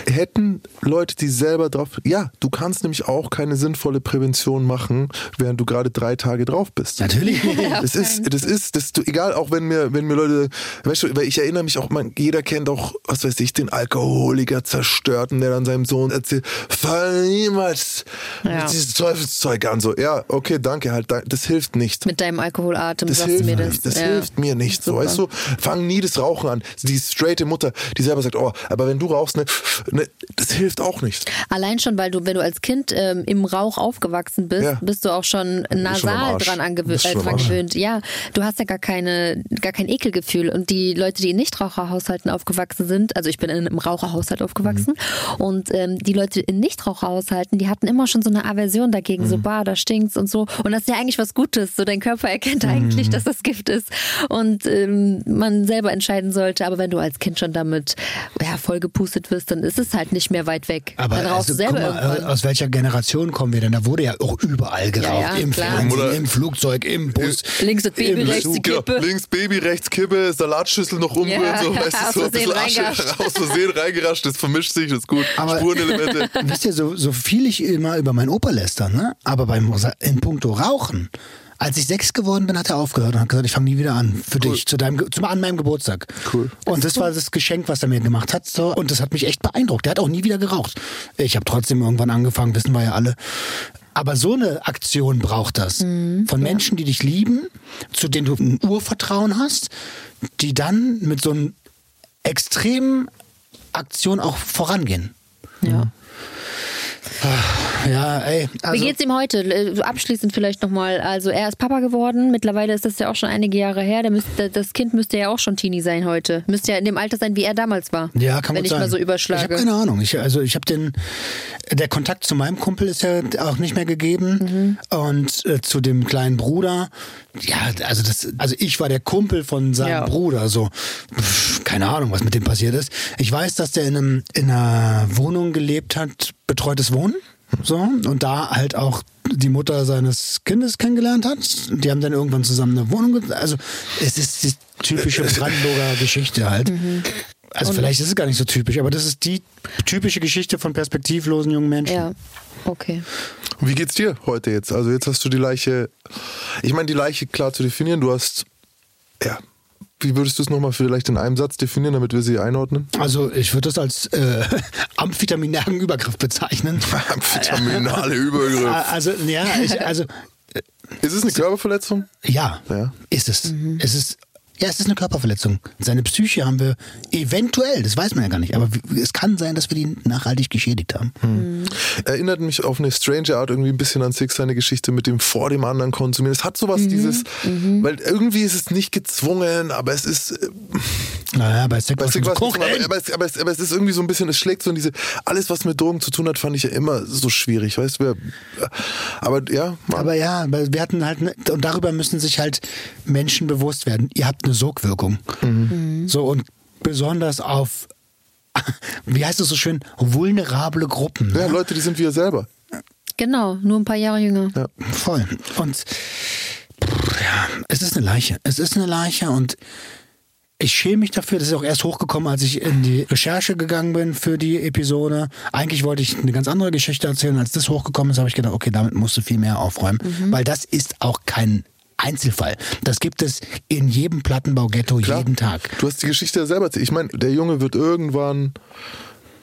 Hätten Leute, die selber drauf. Ja, du kannst nämlich auch keine sinnvolle Prävention machen, während du gerade drei Tage drauf bist. Natürlich. (laughs) das ist, das ist, das du, egal, auch wenn mir, wenn mir Leute, weißt du, weil ich erinnere mich auch, man, jeder kennt auch, was weiß ich, den Alkoholiker zerstörten, der dann seinem Sohn erzählt, fall niemals ja. mit dieses Teufelszeug an. So, ja, okay, danke, halt, das hilft nicht. Mit deinem Alkoholatem das sagst du mir das. Das ja. hilft mir nicht, so, weißt du, fang nie das Rauchen an. Die straighte Mutter, die selber sagt, oh, aber wenn du rauchst, ne, ne das hilft auch nicht. Allein schon, weil du, wenn du als Kind ähm, im Rauch aufgewachsen bist, ja. bist du auch schon nasal schon dran, angewö äh, dran gewöhnt. Ja, du hast ja gar keine, gar kein Ekelgefühl. Und die Leute, die in Nichtraucherhaushalten aufgewachsen sind, also ich bin in einem Raucherhaushalt aufgewachsen, mhm. und ähm, die Leute in Nichtraucherhaushalten, die hatten immer schon so eine Aversion dagegen, mhm. so, bah, da stinkt's und so. Und das ist ja eigentlich was Gutes. So, dein Körper erkennt mhm. eigentlich, dass das Gift ist. Und ähm, man selber entscheiden sollte. Aber wenn du als Kind schon damit ja, vollgepustet wirst, dann ist es halt nicht mehr weit weg. Aber dann also, du selber guck mal, irgendwann. aus welcher Generation kommen wir denn? Da wurde ja auch überall geraucht. ja, Im klar. Fernsehen, Oder- im Flugzeug, im Bus. Links das Baby, im rechts Zug. die Kippe. Genau, links Baby, rechts Kippe, Salatschüssel noch umrühren, Ja, so, (laughs) weißt aus du, so ein bisschen Asche aus Versehen reingerascht, das vermischt sich, das ist gut. Aber- Spurenelemente. (laughs) Wisst ihr, so, so viel ich immer über meinen Opa lästern, ne? aber beim, in puncto Rauchen, als ich sechs geworden bin, hat er aufgehört und hat gesagt, ich fange nie wieder an für dich, zu deinem, Ge- zu, an meinem Geburtstag. Cool. Und das war das Geschenk, was er mir gemacht hat. So, und das hat mich echt beeindruckt. Der hat auch nie wieder geraucht. Ich habe trotzdem irgendwann angefangen, wissen wir ja alle. Aber so eine Aktion braucht das. Von Menschen, die dich lieben, zu denen du ein Urvertrauen hast, die dann mit so einer extremen Aktion auch vorangehen. Ja. Ja, ey. Wie Also, geht's ihm heute? Äh, Abschließend vielleicht nochmal. Also er ist Papa geworden. Mittlerweile ist das ja auch schon einige Jahre her. Müsste, das Kind müsste ja auch schon Teenie sein heute. Müsste ja in dem Alter sein, wie er damals war. ja, kann Wenn man ich sagen. mal so Ich überschlage. habe keine Ahnung. Ich, also ich habe den, der Kontakt zu meinem Kumpel ist ja auch nicht mehr gegeben und äh, zu dem kleinen Bruder. Ja, also das, also ich war der Kumpel von seinem Ja. Bruder. So, pff, keine Ahnung, was mit dem passiert ist. Ich weiß, dass der in einem in einer Wohnung gelebt hat, betreutes Wohnen. So, und da halt auch die Mutter seines Kindes kennengelernt hat. Die haben dann irgendwann zusammen eine Wohnung. Also, es ist die typische (laughs) Brandenburger Geschichte halt. Also, vielleicht ist es gar nicht so typisch, aber das ist die typische Geschichte von perspektivlosen jungen Menschen. ja, okay. Wie geht's dir heute jetzt? Also jetzt hast du die Leiche, ich meine die Leiche klar zu definieren, du hast, ja, wie würdest du es nochmal vielleicht in einem Satz definieren, damit wir sie einordnen? Also, ich würde das als äh, (laughs) amphetaminären Übergriff bezeichnen. (laughs) Vitaminale Übergriff. (laughs) Also, ja, ich, also, Ist es eine Körperverletzung? Ja, Ja. ist es. Es ist. Ja, es ist eine Körperverletzung. Seine Psyche haben wir eventuell, das weiß man ja gar nicht, aber es kann sein, dass wir die nachhaltig geschädigt haben. Erinnert mich auf eine strange Art irgendwie ein bisschen an Six, seine Geschichte mit dem vor dem anderen konsumieren. Es hat sowas dieses, weil irgendwie ist es nicht gezwungen, aber es ist, äh, Naja, bei Bei war so, aber, aber, es, aber, es, aber es ist irgendwie so ein bisschen, es schlägt so in diese, alles was mit Drogen zu tun hat, fand ich ja immer so schwierig, weißt du? wer- Aber ja. Aber ja, weil wir hatten halt, ne- und darüber müssen sich halt Menschen bewusst werden. Ihr habt eine Sogwirkung. So, und besonders auf, (laughs) wie heißt es so schön, vulnerable Gruppen. ja, ne? Leute, die sind wir selber. Genau, nur ein paar Jahre jünger. Ja. Voll. Und pff, ja, es ist eine Leiche. Es ist eine Leiche und ich schäme mich dafür. Das ist auch erst hochgekommen, als ich in die Recherche gegangen bin für die Episode. Eigentlich wollte ich eine ganz andere Geschichte erzählen. Als das hochgekommen ist, habe ich gedacht, okay, damit musst du viel mehr aufräumen. Weil das ist auch kein Einzelfall. Das gibt es in jedem Plattenbaughetto Klar. jeden Tag. Du hast die Geschichte ja selber erzählt. Ich meine, der Junge wird irgendwann,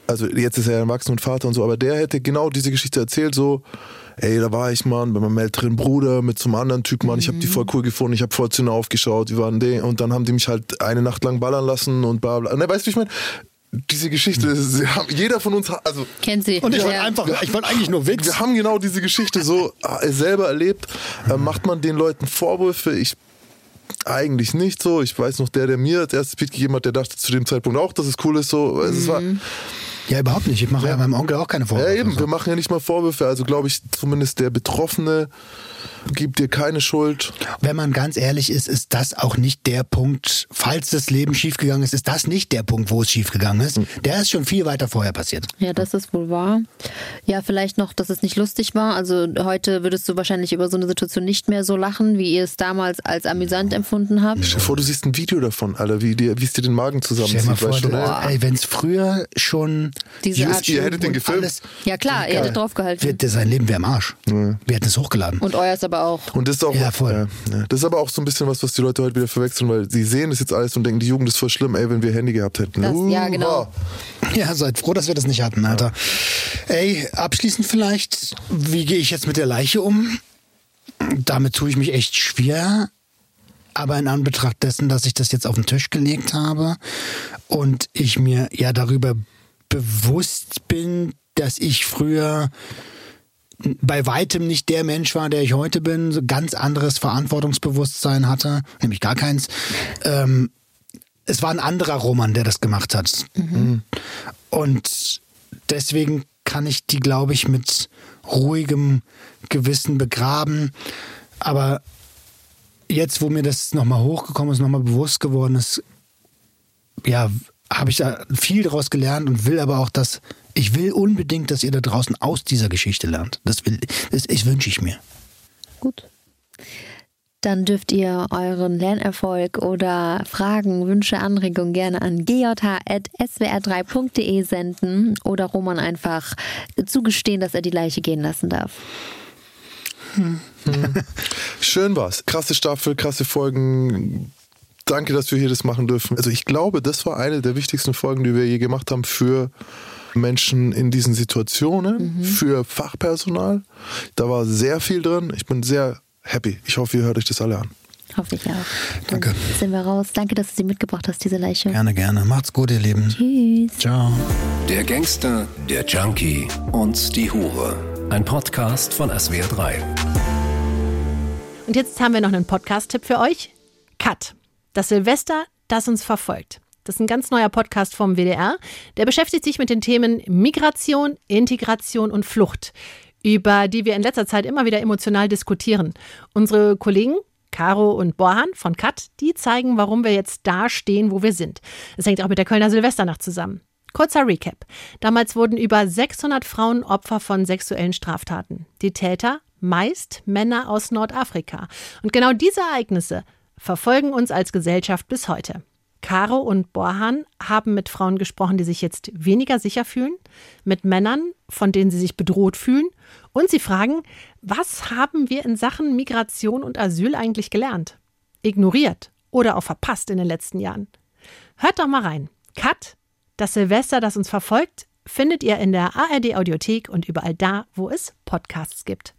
also jetzt ist er erwachsen und Vater und so, aber der hätte genau diese Geschichte erzählt, so, ey, da war ich, Mann, bei meinem älteren Bruder mit so einem anderen Typ, Mann, ich habe die voll cool gefunden, ich habe voll zu ihnen aufgeschaut, die waren die, und dann haben die mich halt eine Nacht lang ballern lassen und bla bla. Ne, weißt du, wie ich meine? Diese Geschichte, sie haben, jeder von uns, hat- also Kennt sie. Und ich wollte Ja. einfach, ich wollte eigentlich nur Witz. wir haben genau diese Geschichte so äh, selber erlebt. Äh, macht man den Leuten Vorwürfe? Ich eigentlich nicht so. Ich weiß noch, der, der mir das erste Beat gegeben hat, der dachte zu dem Zeitpunkt auch, dass es cool ist. So, Also es war, Ja, überhaupt nicht. Ich mache ja. meinem Onkel auch keine ja Vorwürfe. eben, So. wir machen ja nicht mal Vorwürfe. Also glaube ich, zumindest der Betroffene gibt dir keine Schuld. Wenn man ganz ehrlich ist, ist das auch nicht der Punkt, falls das Leben schiefgegangen ist, ist das nicht der Punkt, wo es schiefgegangen ist. Der ist schon viel weiter vorher passiert. Ja, das ist wohl wahr. Ja, vielleicht noch, dass es nicht lustig war. Also heute würdest du wahrscheinlich über so eine Situation nicht mehr so lachen, wie ihr es damals als amüsant empfunden habt. Stell dir vor, du siehst ein Video davon, Alter, wie dir- wie es dir den Magen Stell dir mal zusammenzieht. vor, Weißt du, ey, wenn es früher schon Diese YouTube Art Ihr hättet den gefilmt. alles- Ja klar, ihr hättet draufgehalten. Wir, sein Leben wäre im Arsch. Wir hätten es hochgeladen. Und euers aber auch. Und das ist auch, Ja, voll. ja, das ist aber auch so ein bisschen was, was die Leute heute wieder verwechseln, weil sie sehen das jetzt alles und denken, die Jugend ist voll schlimm, ey, wenn wir Handy gehabt hätten. Das- ja, genau. Ja, seid froh, dass wir das nicht hatten, Alter. Ey, abschließend vielleicht, wie gehe ich jetzt mit der Leiche um? Damit tue ich mich echt schwer. Aber in Anbetracht dessen, dass ich das jetzt auf den Tisch gelegt habe und ich mir ja darüber bewusst bin, dass ich früher bei weitem nicht der Mensch war, der ich heute bin, so ganz anderes Verantwortungsbewusstsein hatte, nämlich gar keins. Ähm, es war ein anderer Roman, der das gemacht hat. Und deswegen kann ich die, glaube ich, mit ruhigem Gewissen begraben. Aber jetzt, wo mir das nochmal hochgekommen ist, nochmal bewusst geworden ist, ja, habe ich da viel daraus gelernt und will aber auch, dass ich will unbedingt, dass ihr da draußen aus dieser Geschichte lernt. Das will, das, das wünsche ich mir. Gut. Dann dürft ihr euren Lernerfolg oder Fragen, Wünsche, Anregungen gerne an gj.swr3.de senden oder Roman einfach zugestehen, dass er die Leiche gehen lassen darf. Hm. (laughs) Schön war's. Krasse Staffel, krasse Folgen. Danke, dass wir hier das machen dürfen. Also ich glaube, das war eine der wichtigsten Folgen, die wir je gemacht haben für Menschen in diesen Situationen, mhm. für Fachpersonal. Da war sehr viel drin. Ich bin sehr happy. Ich hoffe, ihr hört euch das alle an. Hoffe ich auch. Dann Danke. Sind wir raus. Danke, dass du sie mitgebracht hast, diese Leiche. Gerne, gerne. Macht's gut, ihr Lieben. Tschüss. Ciao. Der Gangster, der Junkie und die Hure. Ein Podcast von SWR3. Und jetzt haben wir noch einen Podcast-Tipp für euch. Cut. Das Silvester, das uns verfolgt. Das ist ein ganz neuer Podcast vom WDR. Der beschäftigt sich mit den Themen Migration, Integration und Flucht über die wir in letzter Zeit immer wieder emotional diskutieren. Unsere Kollegen Caro und Borhan von Kat, die zeigen, warum wir jetzt da stehen, wo wir sind. Es hängt auch mit der Kölner Silvesternacht zusammen. Kurzer Recap. Damals wurden über 600 Frauen Opfer von sexuellen Straftaten. Die Täter meist Männer aus Nordafrika. Und genau diese Ereignisse verfolgen uns als Gesellschaft bis heute. Caro und Borhan haben mit Frauen gesprochen, die sich jetzt weniger sicher fühlen, mit Männern, von denen sie sich bedroht fühlen, und sie fragen, was haben wir in Sachen Migration und Asyl eigentlich gelernt? Ignoriert oder auch verpasst in den letzten Jahren? Hört doch mal rein. Cut, das Silvester, das uns verfolgt, findet ihr in der ARD Audiothek und überall da, wo es Podcasts gibt.